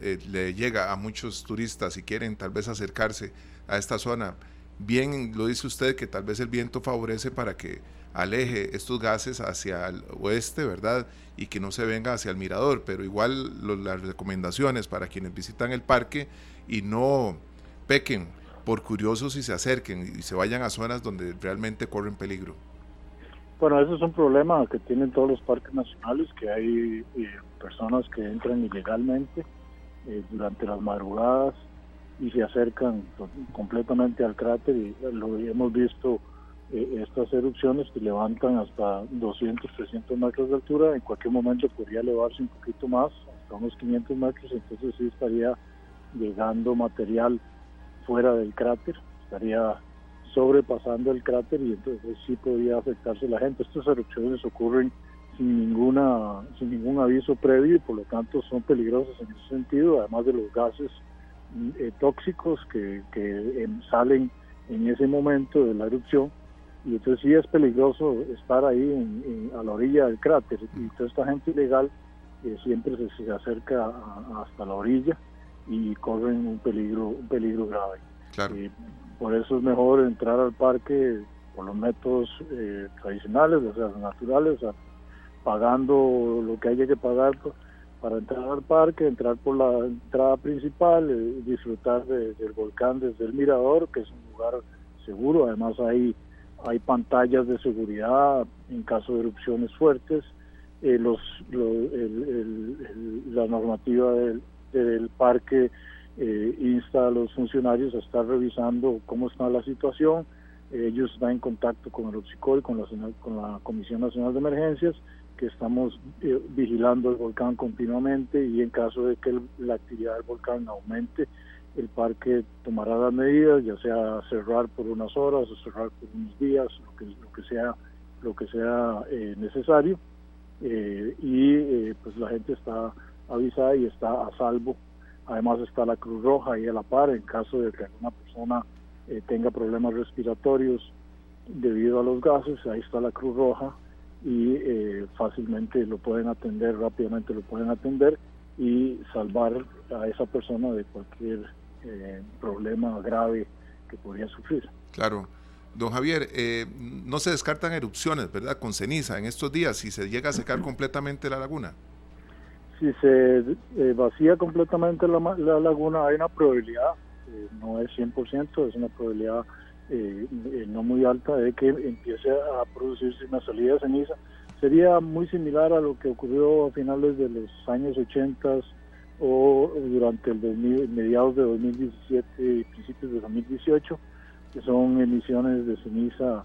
eh, le llega a muchos turistas y quieren tal vez acercarse a esta zona. Bien lo dice usted que tal vez el viento favorece para que aleje estos gases hacia el oeste, ¿verdad? Y que no se venga hacia el mirador, pero igual las recomendaciones para quienes visitan el parque y no pequen por curiosos y se acerquen y se vayan a zonas donde realmente corren peligro. Bueno, eso es un problema que tienen todos los parques nacionales, que hay eh, personas que entran ilegalmente eh, durante las madrugadas y se acercan completamente al cráter y lo hemos visto eh, estas erupciones que levantan hasta 200, 300 metros de altura, en cualquier momento podría elevarse un poquito más, hasta unos 500 metros, entonces sí estaría llegando material fuera del cráter, estaría sobrepasando el cráter y entonces sí podría afectarse la gente. Estas erupciones ocurren sin ninguna sin ningún aviso previo y por lo tanto son peligrosas en ese sentido, además de los gases mm, eh, tóxicos que, que em, salen en ese momento de la erupción y entonces sí es peligroso estar ahí a la orilla del cráter y toda esta gente ilegal eh, siempre se, acerca hasta la orilla y corren un peligro un peligro grave. Y por eso es mejor entrar al parque por los métodos eh, tradicionales, o sea, naturales, pagando lo que haya que pagar para entrar al parque, entrar por la entrada principal, eh, disfrutar del volcán desde el mirador, que es un lugar seguro, además hay, hay pantallas de seguridad en caso de erupciones fuertes, eh, los, la normativa del, el parque eh, insta a los funcionarios a estar revisando cómo está la situación. ellos están en contacto con el OPSICOL, con la, con la Comisión Nacional de Emergencias, que estamos eh, vigilando el volcán continuamente y en caso de que la actividad del volcán aumente, el parque tomará las medidas, ya sea cerrar por unas horas o cerrar por unos días, lo que, sea, lo que sea eh, necesario. y pues la gente está avisada y está a salvo. Además está la Cruz Roja ahí a la par en caso de que alguna persona eh, tenga problemas respiratorios debido a los gases, ahí está la Cruz Roja y eh, fácilmente lo pueden atender, rápidamente lo pueden atender y salvar a esa persona de cualquier eh, problema grave que podría sufrir. Claro. Don Javier, eh, no se descartan erupciones, ¿verdad? Con ceniza en estos días, si se llega a secar completamente la laguna. Si se vacía completamente la, la, laguna, hay una probabilidad, no es 100%, es una probabilidad eh, eh, no muy alta de que empiece a producirse una salida de ceniza. Sería muy similar a lo que ocurrió a finales de los años 80 o durante el mediados de 2017 y principios de 2018, que son emisiones de ceniza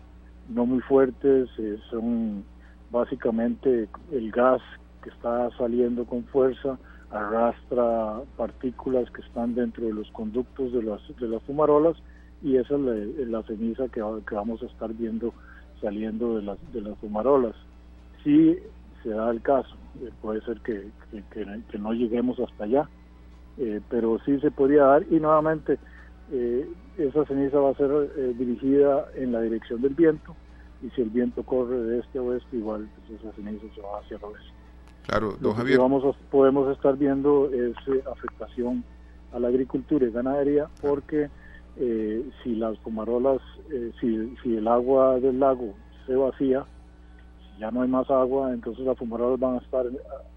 no muy fuertes, eh, son básicamente el gas que está saliendo con fuerza arrastra partículas que están dentro de los conductos de las, de las fumarolas y esa es la, ceniza que, vamos a estar viendo saliendo de las, de las fumarolas. Si se da el caso, eh, puede ser que, que, no lleguemos hasta allá, eh, pero sí se podría dar y nuevamente eh, esa ceniza va a ser dirigida en la dirección del viento y si el viento corre de este a oeste, igual pues esa ceniza se va hacia el oeste. Claro, don Javier. Vamos podemos estar viendo es afectación a la agricultura y ganadería porque eh, si las fumarolas, eh, si, si el agua del lago se vacía, si ya no hay más agua, entonces las fumarolas van a estar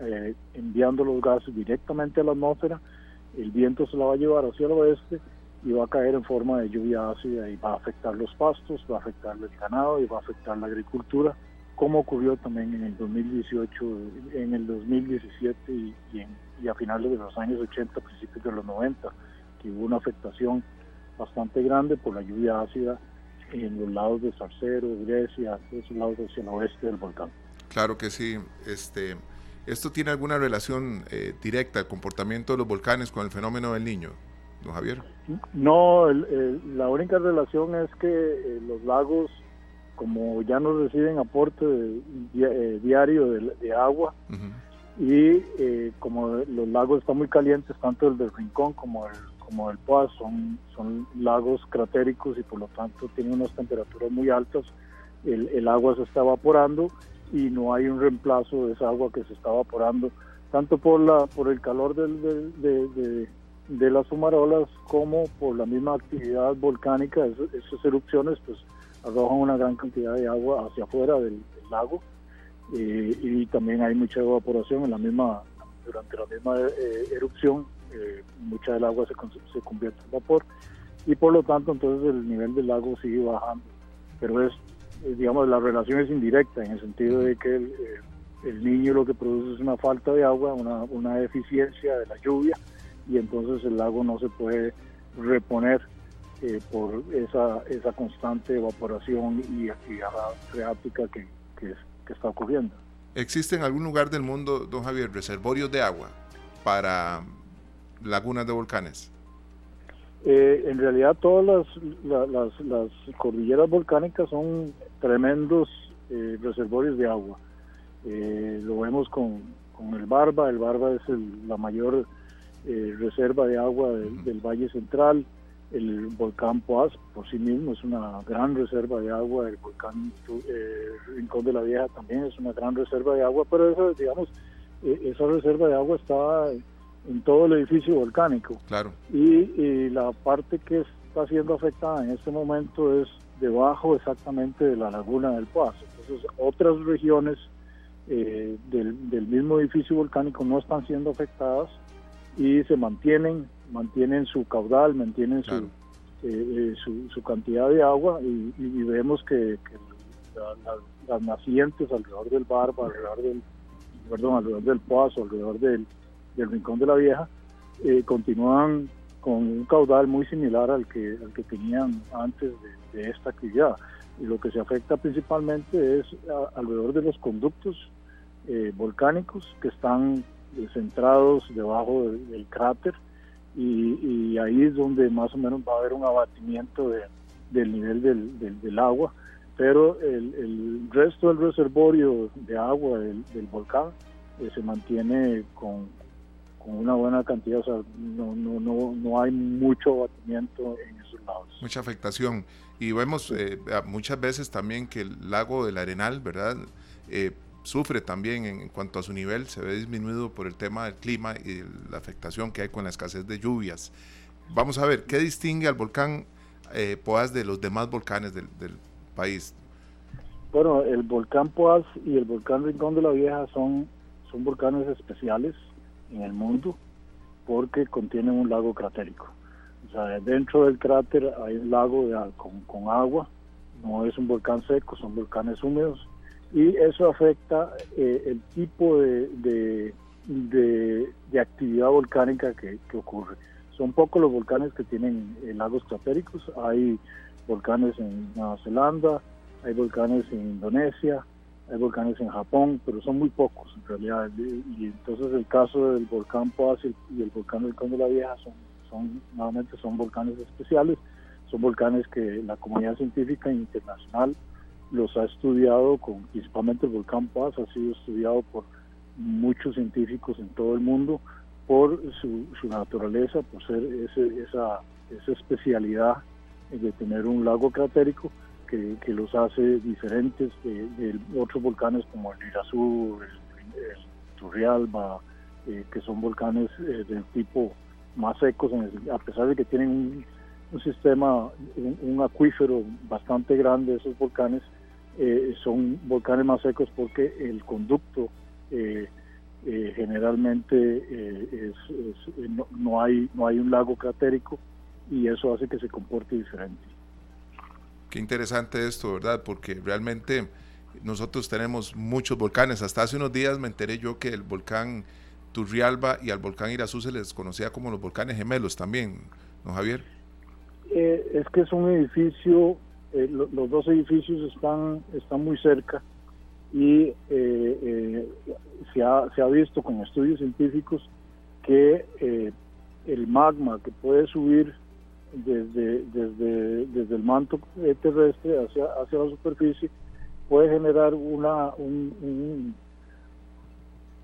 eh, enviando los gases directamente a la atmósfera, el viento se la va a llevar hacia el oeste y va a caer en forma de lluvia ácida y va a afectar los pastos, va a afectar el ganado y va a afectar la agricultura, como ocurrió también en el 2018, en el 2017 y, y a finales de los años 80, principios de los 90, que hubo una afectación bastante grande por la lluvia ácida en los lados de Sarcero, Grecia, esos lados hacia el oeste del volcán. Claro que sí. Este, ¿Esto tiene alguna relación eh, directa, el comportamiento de los volcanes con el fenómeno del niño, don Javier? No, la única relación es que eh, los lagos, como ya no reciben aporte eh, diario de, agua, y como los lagos están muy calientes, tanto el del Rincón como el como el Poas son, son lagos cratéricos y por lo tanto tienen unas temperaturas muy altas, el, el, agua se está evaporando y no hay un reemplazo de esa agua que se está evaporando, tanto por, la, por el calor del, de, de, las fumarolas como por la misma actividad volcánica, esas erupciones pues arrojan una gran cantidad de agua hacia afuera del, lago eh, y también hay mucha evaporación en la misma durante la misma eh, erupción eh, mucha del agua se, convierte en vapor y por lo tanto entonces el nivel del lago sigue bajando. Pero es, eh, digamos, la relación es indirecta en el sentido de que el, el, niño lo que produce es una falta de agua, una, una deficiencia de la lluvia y entonces el lago no se puede reponer por esa, esa constante evaporación y actividad freática que, que, que está ocurriendo. ¿Existe en algún lugar del mundo, don Javier, reservorios de agua para lagunas de volcanes? Eh, en realidad todas las, las, cordilleras volcánicas son tremendos eh, reservorios de agua. Eh, lo vemos con, el Barba, el Barba es la mayor reserva de agua del Valle Central, el volcán Poás por sí mismo es una gran reserva de agua, el volcán Rincón de la Vieja también es una gran reserva de agua, pero eso, digamos, esa reserva de agua está en todo el edificio volcánico. Claro. Y, la parte que está siendo afectada en este momento es debajo exactamente de la laguna del Paso. Entonces, otras regiones eh, del, mismo edificio volcánico no están siendo afectadas y se mantienen, mantienen su caudal, mantienen su, eh, eh, su, cantidad de agua y, vemos que, las nacientes alrededor del Barba, alrededor del, perdón, alrededor del Paso, alrededor del, del Rincón de la Vieja eh, continúan con un caudal muy similar al que, al que tenían antes de, esta actividad. Y lo que se afecta principalmente es alrededor de los conductos eh, volcánicos que están centrados debajo del, cráter y, ahí es donde más o menos va a haber un abatimiento del nivel del, del, agua, pero el, el, resto del reservorio de agua del, volcán se mantiene con, con una buena cantidad, o sea, no, no, no, no hay mucho abatimiento en esos lados. Mucha afectación. Y vemos eh, muchas veces también que el lago del Arenal, ¿verdad? Eh, sufre también en, cuanto a su nivel, se ve disminuido por el tema del clima y la afectación que hay con la escasez de lluvias. Vamos a ver, ¿qué distingue al volcán eh, Poás de los demás volcanes del, país? Bueno, el volcán Poás y el volcán Rincón de la Vieja son, son volcanes especiales en el mundo porque contienen un lago cratérico. O sea, dentro del cráter hay un lago con, agua, no es un volcán seco, son volcanes húmedos y eso afecta eh, el tipo de, de, actividad volcánica que, ocurre. Son pocos los volcanes que tienen eh, lagos cratéricos, hay volcanes en Nueva Zelanda, hay volcanes en Indonesia, hay volcanes en Japón, pero son muy pocos en realidad. Y, entonces el caso del volcán Poás y el volcán del Conde de la Vieja son, son, nuevamente son volcanes especiales, son volcanes que la comunidad científica internacional los ha estudiado, con, principalmente el volcán Poás ha sido estudiado por muchos científicos en todo el mundo por su, su naturaleza, por ser ese, esa, esa especialidad de tener un lago cratérico que, los hace diferentes de, otros volcanes como el Irazú, el, Turrialba, eh, que son volcanes eh, del tipo más secos, a pesar de que tienen un, sistema, un, acuífero bastante grande, esos volcanes eh, son volcanes más secos porque el conducto generalmente es, no, no, hay, no hay un lago cratérico y eso hace que se comporte diferente. Qué interesante esto, ¿verdad? Porque realmente nosotros tenemos muchos volcanes. Hasta hace unos días me enteré yo que el volcán Turrialba y al volcán Irazú se les conocía como los volcanes gemelos también, ¿no, Javier? Eh, es que es un edificio, eh, los dos edificios están, están muy cerca y eh, se, ha, se ha visto con estudios científicos que el magma que puede subir desde, desde, desde el manto terrestre hacia, hacia la superficie puede generar una,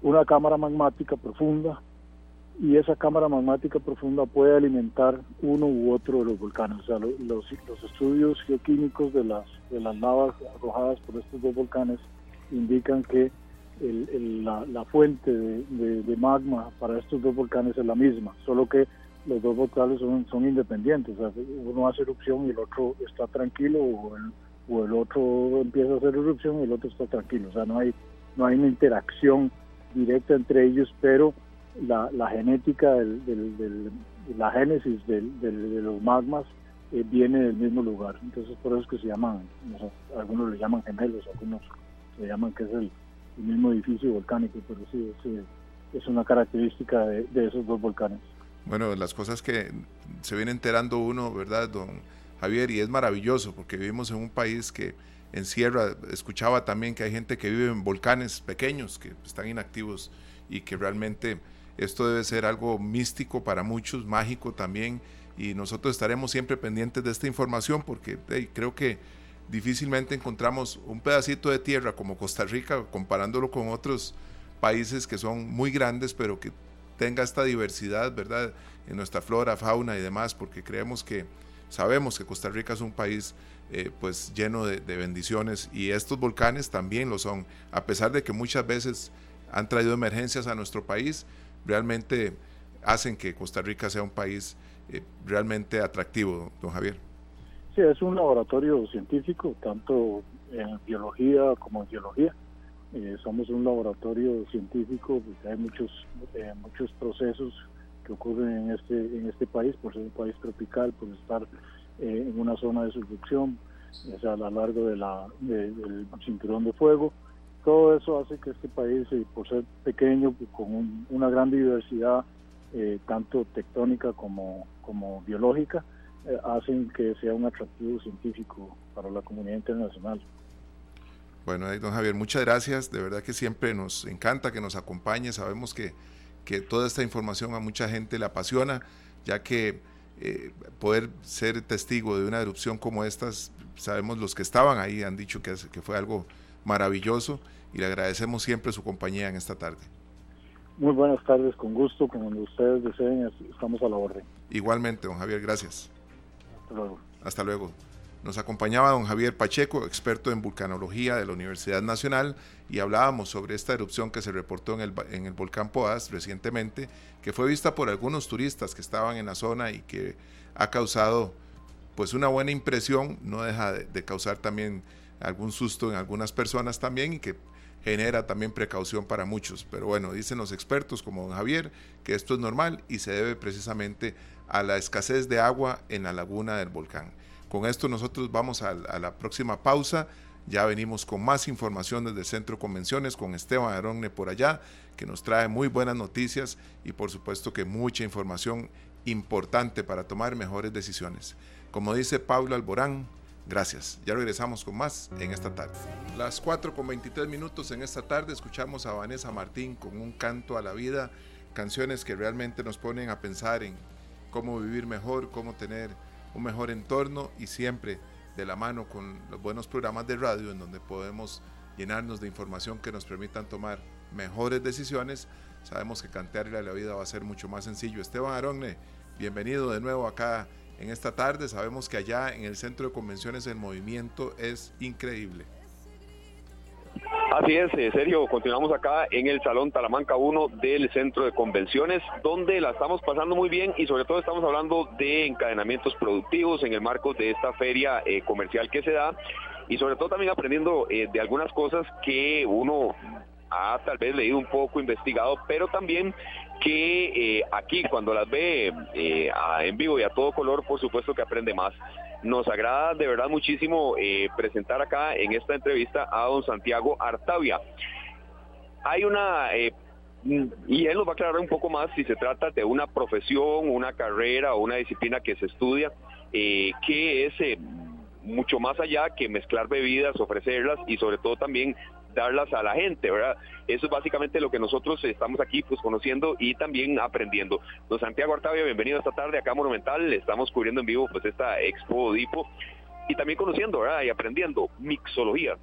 una cámara magmática profunda y esa cámara magmática profunda puede alimentar uno u otro de los volcanes. O sea, los, los estudios geoquímicos de las, de las lavas arrojadas por estos dos volcanes indican que el, la, la, fuente de, de, magma para estos dos volcanes es la misma, solo que los dos volcanes son, son independientes, uno hace erupción y el otro está tranquilo o el, o el otro empieza a hacer erupción y el otro está tranquilo, o sea, no hay, no hay una interacción directa entre ellos, pero la, la genética, del, del, la génesis de los magmas eh, viene del mismo lugar, entonces por eso es que se llaman, algunos le llaman gemelos, algunos le llaman que es el, mismo edificio volcánico, pero sí, es una característica de esos dos volcanes. Bueno, las cosas que se viene enterando uno, ¿verdad, don Javier? Y es maravilloso porque vivimos en un país que encierra, escuchaba también que hay gente que vive en volcanes pequeños, que están inactivos y que realmente esto debe ser algo místico para muchos, mágico también, y nosotros estaremos siempre pendientes de esta información porque creo que difícilmente encontramos un pedacito de tierra como Costa Rica, comparándolo con otros países que son muy grandes, pero que tenga esta diversidad, ¿verdad? En nuestra flora, fauna y demás, porque creemos que sabemos que Costa Rica es un país eh, pues lleno de, bendiciones y estos volcanes también lo son, a pesar de que muchas veces han traído emergencias a nuestro país, realmente hacen que Costa Rica sea un país eh, realmente atractivo, don Javier. Sí, es un laboratorio científico, tanto en biología como en geología. Eh, somos un laboratorio científico, porque hay muchos, eh, muchos procesos que ocurren en este, en este país, por ser un país tropical, por estar eh, en una zona de subducción, a lo largo de la, del cinturón de fuego. Todo eso hace que este país, por ser pequeño, con una gran diversidad, tanto tectónica como, biológica, hacen que sea un atractivo científico para la comunidad internacional. Bueno, don Javier, muchas gracias. De verdad que siempre nos encanta que nos acompañe. Sabemos que, que toda esta información a mucha gente le apasiona, ya que eh, poder ser testigo de una erupción como estas, sabemos los que estaban ahí han dicho que, que fue algo maravilloso y le agradecemos siempre su compañía en esta tarde. muy buenas tardes, con gusto, como ustedes deseen, estamos a la orden. Igualmente, don Javier, gracias. Hasta luego. Hasta luego. Nos acompañaba don Javier Pacheco, experto en vulcanología de la Universidad Nacional, y hablábamos sobre esta erupción que se reportó en el, en el volcán Poás recientemente, que fue vista por algunos turistas que estaban en la zona y que ha causado pues una buena impresión, no deja de causar también algún susto en algunas personas también y que genera también precaución para muchos. Pero bueno, dicen los expertos como don Javier que esto es normal y se debe precisamente a la escasez de agua en la laguna del volcán. Con esto nosotros vamos a, la próxima pausa. Ya venimos con más información desde el Centro Convenciones con Esteban Aronne por allá, que nos trae muy buenas noticias y por supuesto que mucha información importante para tomar mejores decisiones. Como dice Pablo Alborán, Gracias. Ya regresamos con más en esta tarde. Las 4 con 23 minutos en esta tarde escuchamos a Vanessa Martín con un canto a la vida, canciones que realmente nos ponen a pensar en cómo vivir mejor, cómo tener un mejor entorno y siempre de la mano con los buenos programas de radio en donde podemos llenarnos de información que nos permitan tomar mejores decisiones. Sabemos que cantearle a la vida va a ser mucho más sencillo. Esteban Aronne, bienvenido de nuevo acá en esta tarde. Sabemos que allá en el centro de convenciones el movimiento es increíble. Así es, eh, Sergio, continuamos acá en el Salón Talamanca 1 del Centro de Convenciones, donde la estamos pasando muy bien y sobre todo estamos hablando de encadenamientos productivos en el marco de esta feria eh, comercial que se da y sobre todo también aprendiendo eh, de algunas cosas que uno ha tal vez leído un poco, investigado, pero también que eh, aquí cuando las ve eh, en vivo y a todo color, por supuesto que aprende más. Nos agrada de verdad muchísimo eh, presentar acá en esta entrevista a don Santiago Artavia. Hay una, y él nos va a aclarar un poco más si se trata de una profesión, una carrera o una disciplina que se estudia, que es mucho más allá que mezclar bebidas, ofrecerlas y sobre todo también darlas a la gente, ¿verdad? Eso es básicamente lo que nosotros estamos aquí pues conociendo y también aprendiendo. Don Santiago Artavia, bienvenido esta tarde acá a Monumental, estamos cubriendo en vivo pues esta Expo Dipo y también conociendo, ¿verdad? Y aprendiendo mixología.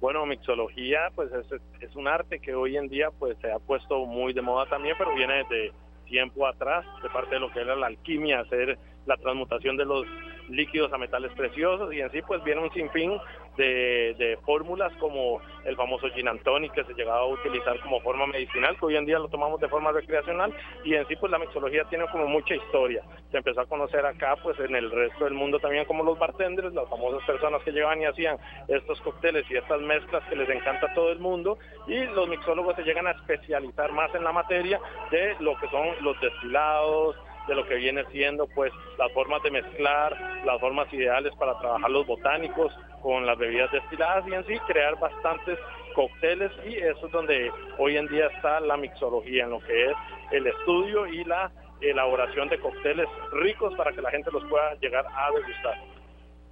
Bueno, mixología pues es, es un arte que hoy en día pues se ha puesto muy de moda también, pero viene de tiempo atrás, de parte de lo que era la alquimia, hacer la transmutación de los líquidos a metales preciosos y en sí pues viene un sinfín de, de fórmulas como el famoso gin and que se llegaba a utilizar como forma medicinal, que hoy en día lo tomamos de forma recreacional y en sí pues la mixología tiene como mucha historia. Se empezó a conocer acá pues en el resto del mundo también como los bartenders, las famosas personas que llegaban y hacían estos cócteles y estas mezclas que les encanta a todo el mundo y los mixólogos se llegan a especializar más en la materia de lo que son los destilados, de lo que viene siendo pues las formas de mezclar, las formas ideales para trabajar los botánicos con las bebidas destiladas y en sí crear bastantes cócteles y eso es donde hoy en día está la mixología, en lo que es el estudio y la elaboración de cócteles ricos para que la gente los pueda llegar a degustar.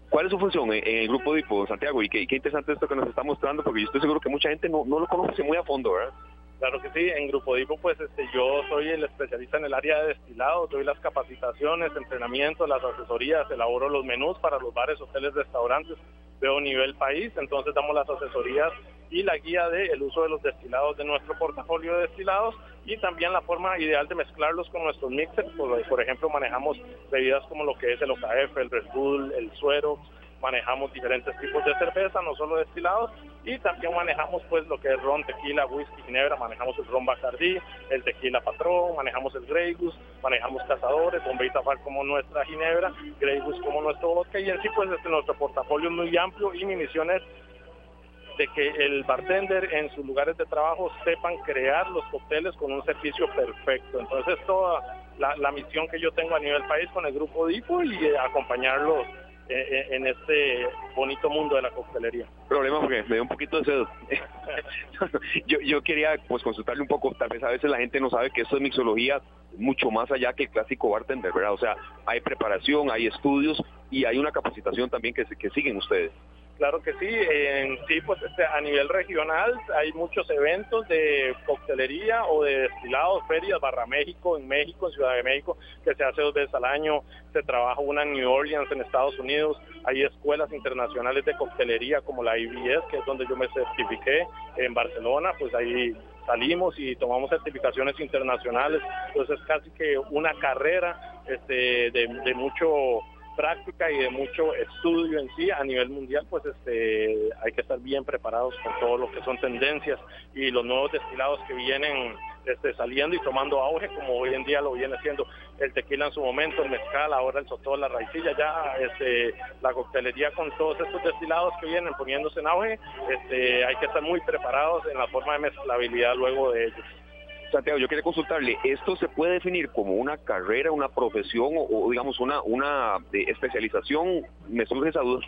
¿Cuál es su función en el grupo de Santiago? Y qué, interesante esto que nos está mostrando, porque yo estoy seguro que mucha gente no, no lo conoce muy a fondo, ¿verdad? Claro que sí, en Grupo Dipo pues este, yo soy el especialista en el área de destilados, doy las capacitaciones, entrenamientos, las asesorías, elaboro los menús para los bares, hoteles, restaurantes, veo nivel país, entonces damos las asesorías y la guía del el uso de los destilados de nuestro portafolio de destilados y también la forma ideal de mezclarlos con nuestros mixers, por, por ejemplo manejamos bebidas como lo que es el OKF, el Red Bull, el suero, manejamos diferentes tipos de cerveza, no solo destilados, y también manejamos pues lo que es ron, tequila, whisky, ginebra, manejamos el ron Bacardí, el tequila patrón, manejamos el Grey Goose, manejamos cazadores, Bombay Tafal como nuestra ginebra, Grey Goose como nuestro vodka, y en sí pues este, nuestro portafolio es muy amplio y mi misión es de que el bartender en sus lugares de trabajo sepan crear los cócteles con un servicio perfecto. Entonces toda la, la misión que yo tengo a nivel país con el grupo DIPO y eh, acompañarlos en este bonito mundo de la coctelería. Problema porque me dio un poquito de sed. [laughs] yo, yo quería pues consultarle un poco, tal vez a veces la gente no sabe que esto es mixología mucho más allá que el clásico bartender, ¿verdad? O sea, hay preparación, hay estudios y hay una capacitación también que, que siguen ustedes. Claro que sí, en sí, pues este, a nivel regional hay muchos eventos de coctelería o de destilados, ferias, Barra México, en México, en Ciudad de México, que se hace dos veces al año, se trabaja una en New Orleans, en Estados Unidos, hay escuelas internacionales de coctelería como la IBS, que es donde yo me certifiqué, en Barcelona, pues ahí salimos y tomamos certificaciones internacionales, entonces es casi que una carrera este, de, de mucho práctica y de mucho estudio en sí a nivel mundial, pues este, hay que estar bien preparados con todo lo que son tendencias y los nuevos destilados que vienen este, saliendo y tomando auge, como hoy en día lo viene haciendo el tequila en su momento, el mezcal, ahora el sotol, la raicilla, ya este, la coctelería con todos estos destilados que vienen poniéndose en auge, este, hay que estar muy preparados en la forma de mezclabilidad luego de ellos. Santiago, yo quería consultarle, ¿esto se puede definir como una carrera, una profesión o, digamos una, una de especialización? Me surge esa duda.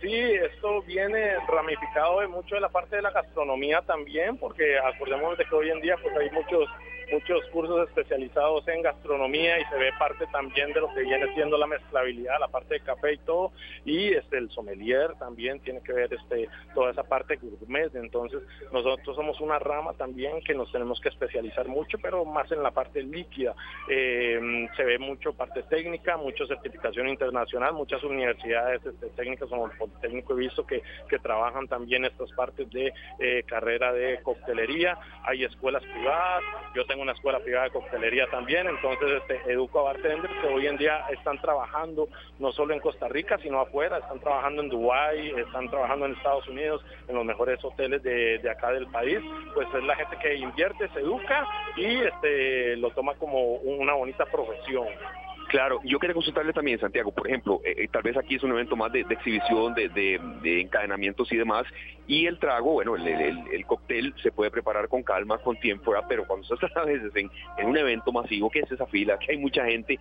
Sí, esto viene ramificado de mucho de la parte de la gastronomía también, porque acordémonos de que hoy en día pues hay muchos muchos cursos especializados en gastronomía y se ve parte también de lo que viene siendo la mezclabilidad, la parte de café y todo, y este el sommelier también tiene que ver este toda esa parte gourmet, entonces nosotros somos una rama también que nos tenemos que especializar mucho, pero más en la parte líquida, eh, se ve mucho parte técnica, mucha certificación internacional, muchas universidades este, técnicas como el Politécnico he visto que, que trabajan también estas partes de eh, carrera de coctelería, hay escuelas privadas, yo tengo una escuela privada de coctelería también, entonces este, educo a bartenders que hoy en día están trabajando no solo en Costa Rica, sino afuera, están trabajando en Dubái, están trabajando en Estados Unidos, en los mejores hoteles de, de acá del país, pues es la gente que invierte, se educa y este, lo toma como una bonita profesión. Claro, yo quería consultarle también, Santiago, por ejemplo, eh, eh, tal vez aquí es un evento más de, exhibición, de, encadenamientos y demás, y el trago, bueno, el, cóctel se puede preparar con calma, con tiempo, pero cuando se [laughs] está a veces en, un evento masivo, que es esa fila, que hay mucha gente,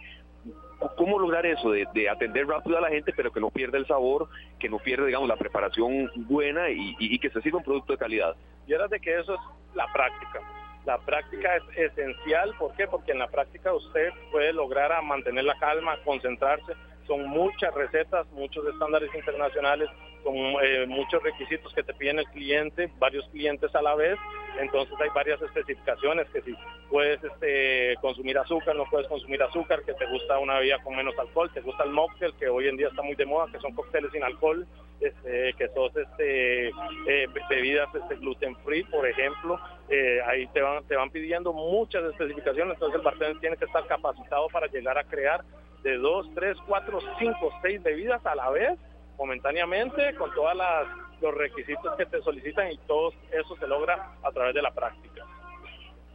¿cómo lograr eso de, atender rápido a la gente, pero que no pierda el sabor, que no pierda, digamos, la preparación buena y, que se sirva un producto de calidad? Y ahora de que eso es la práctica la práctica es esencial, ¿por qué? Porque en la práctica usted puede lograr a mantener la calma, concentrarse. Son muchas recetas, muchos estándares internacionales, con eh, muchos requisitos que te piden el cliente, varios clientes a la vez. Entonces hay varias especificaciones que si puedes este, consumir azúcar, no puedes consumir azúcar, que te gusta una bebida con menos alcohol, te gusta el mocktail, que hoy en día está muy de moda, que son cócteles sin alcohol, este, que son este, eh, bebidas este, gluten free, por ejemplo. Eh, ahí te van, te van pidiendo muchas especificaciones, entonces el bartender tiene que estar capacitado para llegar a crear de dos, tres, cuatro, cinco, seis bebidas a la vez momentáneamente con todos los requisitos que te solicitan y todo eso se logra a través de la práctica.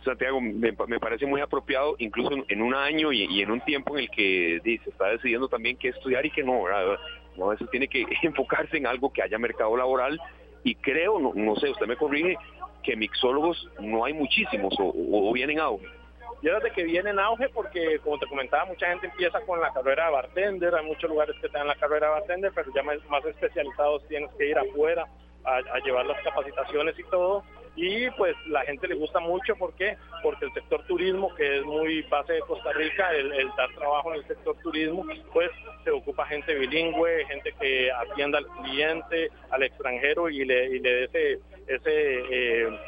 Santiago, me, parece muy apropiado, incluso en, un año y, en un tiempo en el que se está decidiendo también qué estudiar y qué no, a veces tiene que [laughs] enfocarse en algo que haya mercado laboral y creo, no, sé, usted me corrige, que mixólogos no hay muchísimos o, o vienen a auge. Y de que viene en auge porque, como te comentaba, mucha gente empieza con la carrera de bartender, hay muchos lugares que te dan la carrera de bartender, pero ya más, especializados tienes que ir afuera a, llevar las capacitaciones y todo. Y pues la gente le gusta mucho, ¿por qué? Porque el sector turismo, que es muy base de Costa Rica, el, dar trabajo en el sector turismo, pues se ocupa gente bilingüe, gente que atienda al cliente, al extranjero y le, y le dé ese... ese eh,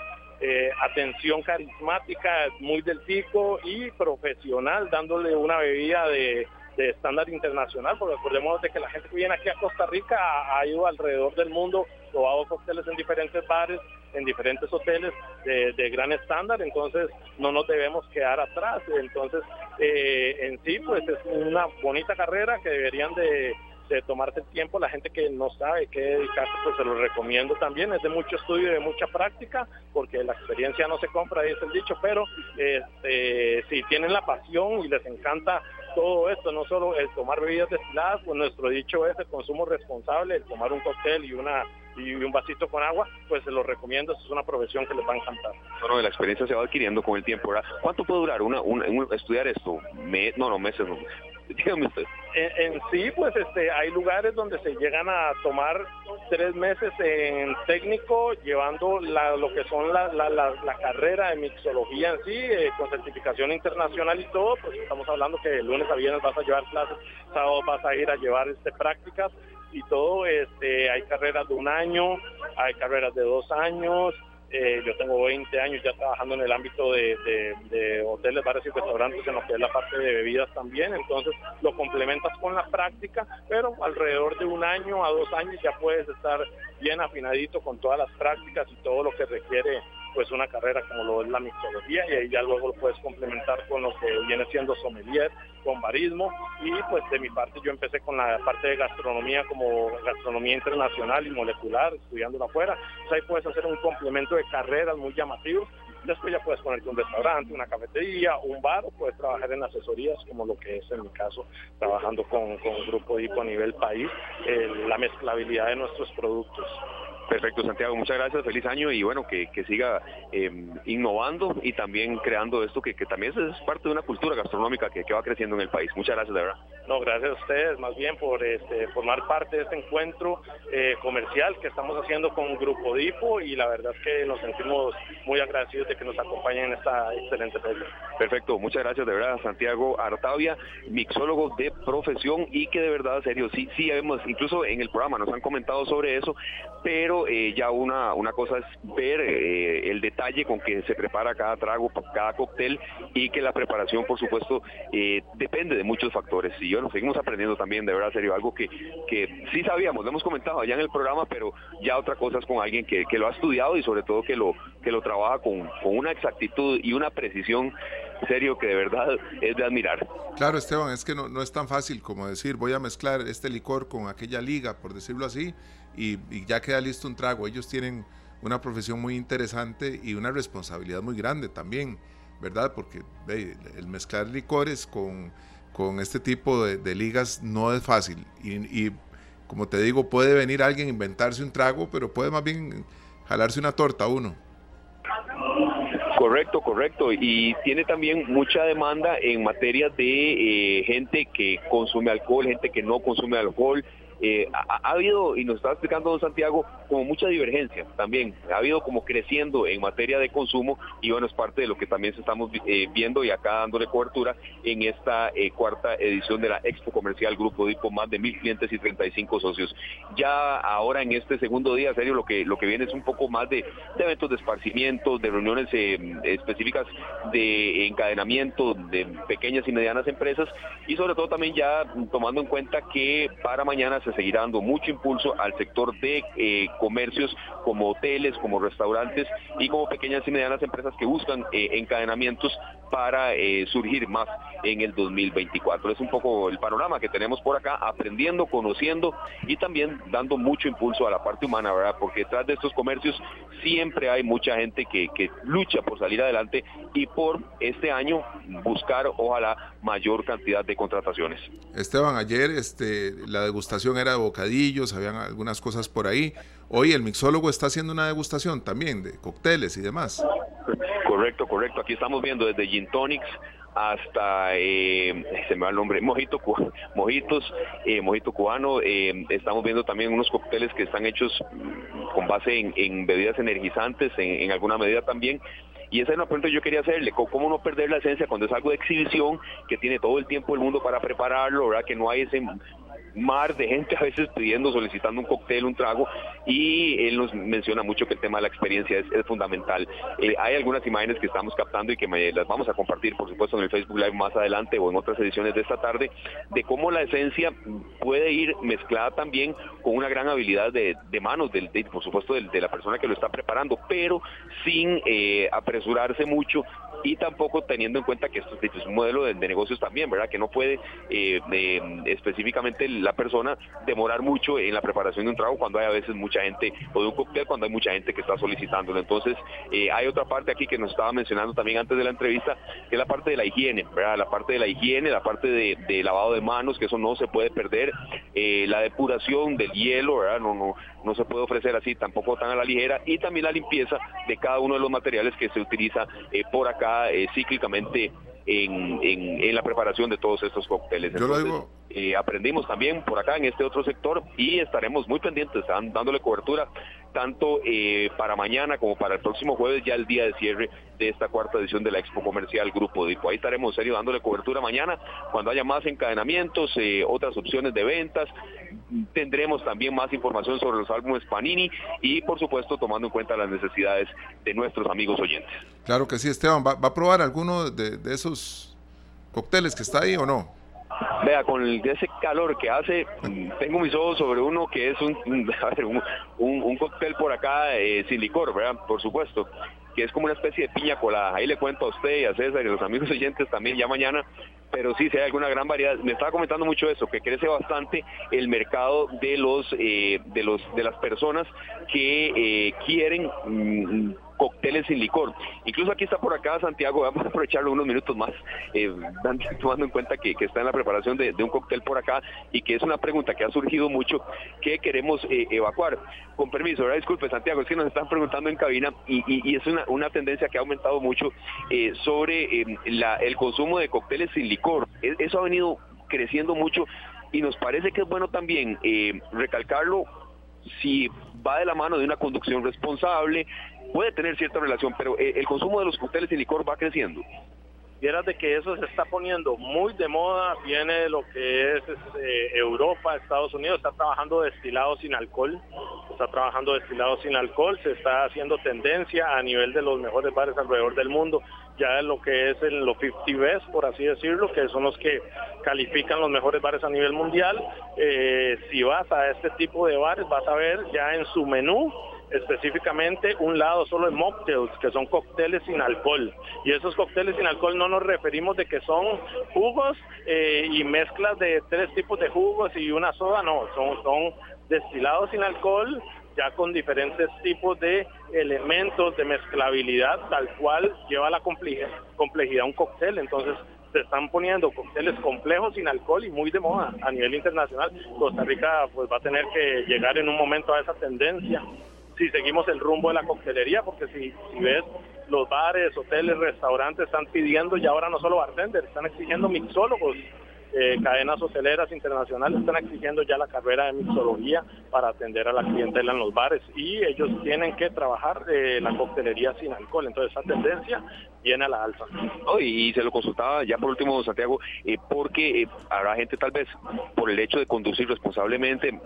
eh, atención carismática, muy del pico y profesional, dándole una bebida de, estándar internacional, porque recordemos de que la gente que viene aquí a Costa Rica ha, ido alrededor del mundo, probado cócteles en diferentes bares, en diferentes hoteles de, gran estándar, entonces no nos debemos quedar atrás. Entonces, eh, en sí, pues es una bonita carrera que deberían de de tomarse el tiempo, la gente que no sabe qué dedicarse, pues se lo recomiendo también, es de mucho estudio y de mucha práctica, porque la experiencia no se compra, es el dicho, pero este, si tienen la pasión y les encanta todo esto, no solo el tomar bebidas destiladas, pues nuestro dicho es el consumo responsable, el tomar un cóctel y una y un vasito con agua, pues se lo recomiendo, es una profesión que les va a encantar. Bueno, la experiencia se va adquiriendo con el tiempo. ¿Cuánto puede durar una, estudiar esto? no, no, meses, no. [laughs] En, sí, pues este, hay lugares donde se llegan a tomar tres meses en técnico, llevando lo que son la, carrera de mixología en sí, eh, con certificación internacional y todo, pues estamos hablando que el lunes a viernes vas a llevar clases, sábado vas a ir a llevar este prácticas y todo, este, hay carreras de un año, hay carreras de dos años, eh, yo tengo 20 años ya trabajando en el ámbito de, hoteles, bares y restaurantes, en lo que es la parte de bebidas también. Entonces lo complementas con la práctica, pero alrededor de un año a dos años ya puedes estar bien afinadito con todas las prácticas y todo lo que requiere pues una carrera como lo es la mixología y ahí ya luego lo puedes complementar con lo que viene siendo sommelier, con barismo y pues de mi parte yo empecé con la parte de gastronomía como gastronomía internacional y molecular, estudiándola afuera. ahí puedes hacer un complemento de carreras muy llamativos Después ya puedes ponerte un restaurante, una cafetería, un bar o puedes trabajar en asesorías como lo que es en mi caso, trabajando con, con Grupo IPO a nivel país, la mezclabilidad de nuestros productos. Perfecto, Santiago, muchas gracias, feliz año y bueno, que, siga em, innovando y también creando esto que, también es parte de una cultura gastronómica que, va creciendo en el país. Muchas gracias, de verdad. No, gracias a ustedes, más bien por este, formar parte de este encuentro eh, comercial que estamos haciendo con Grupo Dipo y la verdad es que nos sentimos muy agradecidos de que nos acompañen en esta excelente feria. Perfecto, muchas gracias de verdad, Santiago Artavia, mixólogo de profesión y que de verdad, serio, sí, sí, hemos, incluso en el programa nos han comentado sobre eso, pero eh, ya una, una cosa es ver eh, el detalle con que se prepara cada trago, cada cóctel y que la preparación, por supuesto, eh, depende de muchos factores. Y bueno, seguimos aprendiendo también, de verdad, serio, algo que, que sí sabíamos, lo hemos comentado allá en el programa, pero ya otra cosa es con alguien que, que lo ha estudiado y sobre todo que lo, que lo trabaja con, con una exactitud y una precisión serio que de verdad es de admirar. Claro, Esteban, es que no, no, es tan fácil como decir voy a mezclar este licor con aquella liga, por decirlo así, y, ya queda listo un trago. Ellos tienen una profesión muy interesante y una responsabilidad muy grande también, ¿verdad? Porque el mezclar licores con, con este tipo de, ligas no es fácil. Y, y, como te digo, puede venir alguien a inventarse un trago, pero puede más bien jalarse una torta uno. Correcto, correcto. Y tiene también mucha demanda en materia de eh, gente que consume alcohol, gente que no consume alcohol, eh, ha, habido, y nos estaba explicando don Santiago, como mucha divergencia también. Ha habido como creciendo en materia de consumo y bueno, es parte de lo que también estamos eh, viendo y acá dándole cobertura en esta eh, cuarta edición de la Expo Comercial Grupo Dipo, más de mil clientes y 35 socios. Ya ahora en este segundo día, serio, lo que, lo que viene es un poco más de, eventos de esparcimiento, de reuniones específicas de encadenamiento de pequeñas y medianas empresas y sobre todo también ya tomando en cuenta que para mañana se seguirá dando mucho impulso al sector de eh, comercios como hoteles, como restaurantes y como pequeñas y medianas empresas que buscan eh, encadenamientos para eh, surgir más en el 2024. Es un poco el panorama que tenemos por acá, aprendiendo, conociendo y también dando mucho impulso a la parte humana, ¿verdad? Porque detrás de estos comercios siempre hay mucha gente que, lucha por salir adelante y por este año buscar, ojalá, mayor cantidad de contrataciones. Esteban, ayer este, la degustación era de bocadillos, habían algunas cosas por ahí. Hoy el mixólogo está haciendo una degustación también de cócteles y demás. Correcto, correcto. Aquí estamos viendo desde gin tonics hasta, eh, se me va el nombre, mojito, mojitos, eh, mojito cubano. Eh, estamos viendo también unos cócteles que están hechos mm, con base en, bebidas energizantes, en, alguna medida también. Y esa es una pregunta que yo quería hacerle, ¿cómo no perder la esencia cuando es algo de exhibición, que tiene todo el tiempo el mundo para prepararlo, ¿verdad? que no hay ese mar de gente a veces pidiendo, solicitando un cóctel, un trago, y él nos menciona mucho que el tema de la experiencia es, fundamental. Eh, hay algunas imágenes que estamos captando y que las vamos a compartir, por supuesto, en el Facebook Live más adelante o en otras ediciones de esta tarde, de cómo la esencia puede ir mezclada también con una gran habilidad de, manos, del, por supuesto, de, la persona que lo está preparando, pero sin eh, apresurarse mucho y tampoco teniendo en cuenta que esto es un modelo de, negocios también, ¿verdad? Que no puede eh, específicamente la persona demorar mucho en la preparación de un trago cuando hay a veces mucha gente, o de un cóctel cuando hay mucha gente que está solicitándolo. Entonces, eh, hay otra parte aquí que nos estaba mencionando también antes de la entrevista, que es la parte de la higiene, ¿verdad? La parte de la higiene, la parte de, lavado de manos, que eso no se puede perder, eh, la depuración del hielo, ¿verdad? No, no, no se puede ofrecer así tampoco tan a la ligera, y también la limpieza de cada uno de los materiales que se utiliza por acá cíclicamente en, en, la preparación de todos estos cócteles. Eh, aprendimos también por acá en este otro sector y estaremos muy pendientes, dándole cobertura tanto eh, para mañana como para el próximo jueves, ya el día de cierre de esta cuarta edición de la Expo Comercial Grupo Dipo. Ahí estaremos serio dándole cobertura mañana cuando haya más encadenamientos, eh, otras opciones de ventas. Tendremos también más información sobre los álbumes Panini y, por supuesto, tomando en cuenta las necesidades de nuestros amigos oyentes. Claro que sí, Esteban. ¿Va, a probar alguno de, esos cócteles que está ahí o no? Vea, con ese calor que hace, tengo mis ojos sobre uno que es [laughs] un, un, un, cóctel por acá eh, sin licor, ¿verdad? Por supuesto que es como una especie de piña colada. Ahí le cuento a usted y a César y a los amigos [laughs] oyentes también ya mañana, pero sí, si hay alguna gran variedad. Me estaba comentando mucho eso, que crece bastante el mercado de los eh, de los de las personas que eh, quieren mm, cócteles sin licor. Incluso aquí está por acá Santiago, [laughs] vamos a aprovecharlo unos minutos más, eh, [laughs] tomando en cuenta que, está en la preparación de, un cóctel por acá y que es una pregunta que ha surgido mucho que queremos eh, evacuar. Con permiso, ¿verdad? disculpe Santiago, es que nos están preguntando en cabina y, es una, tendencia que ha aumentado mucho eh, sobre el consumo de cócteles sin licor. E, eso ha venido creciendo mucho y nos parece que es bueno también recalcarlo si va de la mano de una conducción responsable, puede tener cierta relación, pero eh, el consumo de los cócteles y licor va creciendo. Vieras de que eso se está poniendo muy de moda, viene lo que es este, Europa, Estados Unidos, está trabajando destilados sin alcohol, está trabajando destilados sin alcohol, se está haciendo tendencia a nivel de los mejores bares alrededor del mundo, ya lo que es en los 50 best, por así decirlo, que son los que califican los mejores bares a nivel mundial. Eh, si vas a este tipo de bares, vas a ver ya en su menú específicamente un lado solo de mocktails, que son cócteles sin alcohol. Y esos cócteles sin alcohol no nos referimos de que son jugos eh, y mezclas de tres tipos de jugos y una soda, no, son, son destilados sin alcohol, ya con diferentes tipos de elementos de mezclabilidad, tal cual lleva la complejidad, un cóctel. Entonces, se están poniendo cócteles complejos sin alcohol y muy de moda a nivel internacional. Costa Rica pues va a tener que llegar en un momento a esa tendencia si seguimos el rumbo de la coctelería, porque si, ves los bares, hoteles, restaurantes están pidiendo y ahora no solo bartenders, están exigiendo mixólogos eh, cadenas hoteleras internacionales están exigiendo ya la carrera de mixología para atender a la clientela en los bares y ellos tienen que trabajar eh, la coctelería sin alcohol. Entonces esa tendencia viene a la alza. y se lo consultaba ya por último, Santiago, eh, porque habrá gente tal vez por el hecho de conducir responsablemente,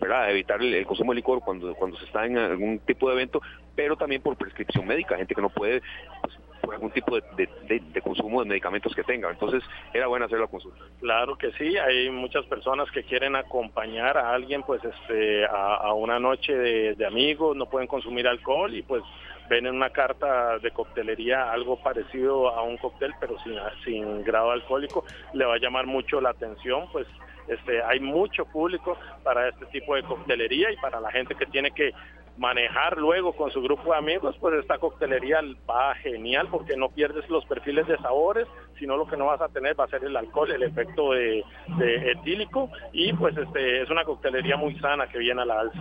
¿verdad? evitar el, consumo de licor cuando, cuando se está en algún tipo de evento, pero también por prescripción médica, gente que no puede pues, algún tipo de, consumo de medicamentos que tenga. Entonces, era bueno hacer la consulta. Claro que sí, hay muchas personas que quieren acompañar a alguien pues este a, una noche de, amigos, no pueden consumir alcohol y pues ven en una carta de coctelería algo parecido a un cóctel pero sin, sin grado alcohólico, le va a llamar mucho la atención, pues este, hay mucho público para este tipo de coctelería y para la gente que tiene que manejar luego con su grupo de amigos, pues esta coctelería va genial porque no pierdes los perfiles de sabores, sino lo que no vas a tener va a ser el alcohol, el efecto de, etílico y pues este es una coctelería muy sana que viene a la alza.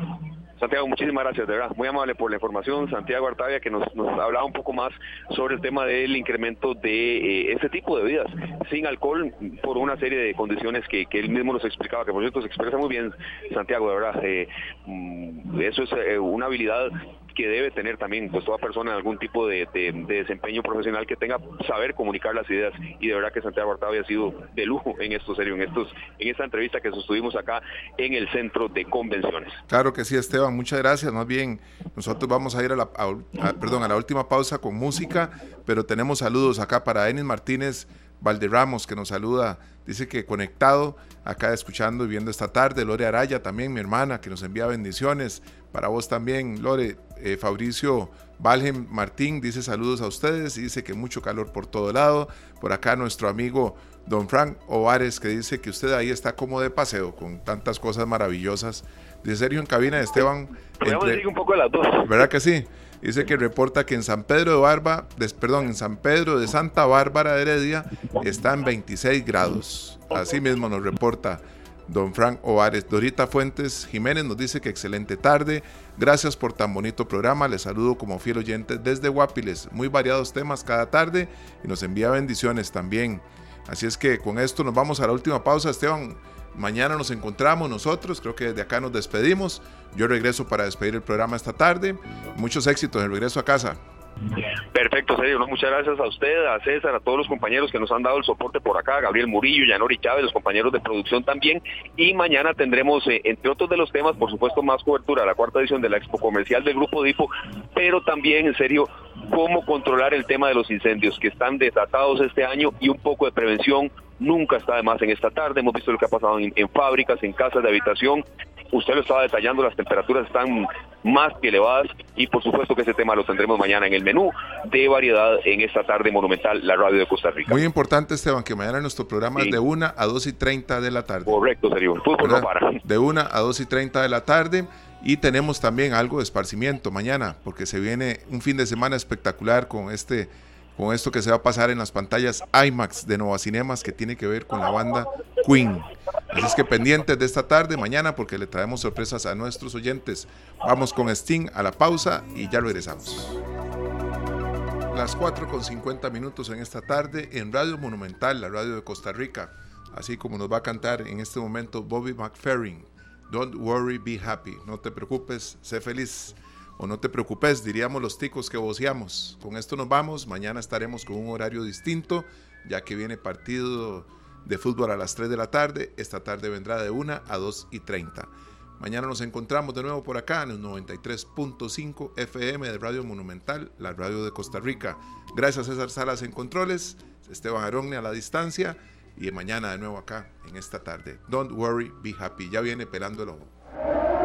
Santiago, muchísimas gracias, de verdad. Muy amable por la información. Santiago Artavia, que nos, nos hablaba un poco más sobre el tema del incremento de este tipo de bebidas sin alcohol por una serie de condiciones que, él mismo nos explicaba, que por cierto se expresa muy bien, Santiago, de verdad. Eh, mm, eso es eh, una habilidad que debe tener también pues toda persona algún tipo de, desempeño profesional que tenga saber comunicar las ideas. Y de verdad que Santiago Artavia ha sido de lujo en esto serio en estos en esta entrevista que sostuvimos acá en el centro de convenciones. Claro que sí Esteban muchas gracias. Más bien nosotros vamos a ir a la perdón a la última pausa con música pero tenemos saludos acá para Enis Martínez Valderramos que nos saluda, dice que conectado, acá escuchando y viendo esta tarde, Lore Araya también, mi hermana, que nos envía bendiciones, para vos también, Lore, eh, Fabricio Valgen Martín dice saludos a ustedes y dice que mucho calor por todo lado, por acá nuestro amigo Don Frank Ovares que dice que usted ahí está como de paseo con tantas cosas maravillosas. Dice Sergio en cabina de Esteban. Entre, un poco de las dos. ¿Verdad que sí? Dice que reporta que en San Pedro de Barba, perdón, en San Pedro de Santa Bárbara de Heredia está en 26 grados. Así mismo nos reporta don Frank Ovares. Dorita Fuentes Jiménez nos dice que excelente tarde. Gracias por tan bonito programa. Les saludo como fiel oyente desde Guapiles. Muy variados temas cada tarde y nos envía bendiciones también. Así es que con esto nos vamos a la última pausa, Esteban. Mañana nos encontramos nosotros, creo que desde acá nos despedimos. Yo regreso para despedir el programa esta tarde. Muchos éxitos en el regreso a casa. Perfecto, serio. muchas gracias a usted, a César, a todos los compañeros que nos han dado el soporte por acá, Gabriel Murillo, Yanori Chávez, los compañeros de producción también. Y mañana tendremos, eh, entre otros de los temas, por supuesto, más cobertura a la cuarta edición de la Expo Comercial del Grupo DIPO, pero también, en serio, cómo controlar el tema de los incendios que están desatados este año y un poco de prevención nunca está de más en esta tarde. Hemos visto lo que ha pasado en, fábricas, en casas de habitación, usted lo estaba detallando, las temperaturas están más que elevadas y por supuesto que ese tema lo tendremos mañana en el menú de variedad en esta tarde monumental, la radio de Costa Rica. Muy importante, Esteban, que mañana nuestro programa es de 1 a 2 y 30 de la tarde. Correcto, serio. Fútbol no para. De 1 a 2 y 30 de la tarde. Y tenemos también algo de esparcimiento mañana, porque se viene un fin de semana espectacular con este con esto que se va a pasar en las pantallas IMAX de Nova Cinemas que tiene que ver con la banda Queen. Así es que pendientes de esta tarde, mañana, porque le traemos sorpresas a nuestros oyentes. Vamos con Sting a la pausa y ya regresamos. Las 4 con 50 minutos en esta tarde en Radio Monumental, la radio de Costa Rica, así como nos va a cantar en este momento Bobby McFerrin. Don't worry, be happy. No te preocupes, sé feliz o no te preocupes, diríamos los ticos que voceamos. Con esto nos vamos, mañana estaremos con un horario distinto, ya que viene partido de fútbol a las 3 de la tarde, esta tarde vendrá de 1 a 2 y 30. Mañana nos encontramos de nuevo por acá en el 93.5 FM de Radio Monumental, la radio de Costa Rica. Gracias César Salas en controles, Esteban Aronne a la distancia y mañana de nuevo acá en esta tarde. Don't worry, be happy. Ya viene pelando el ojo.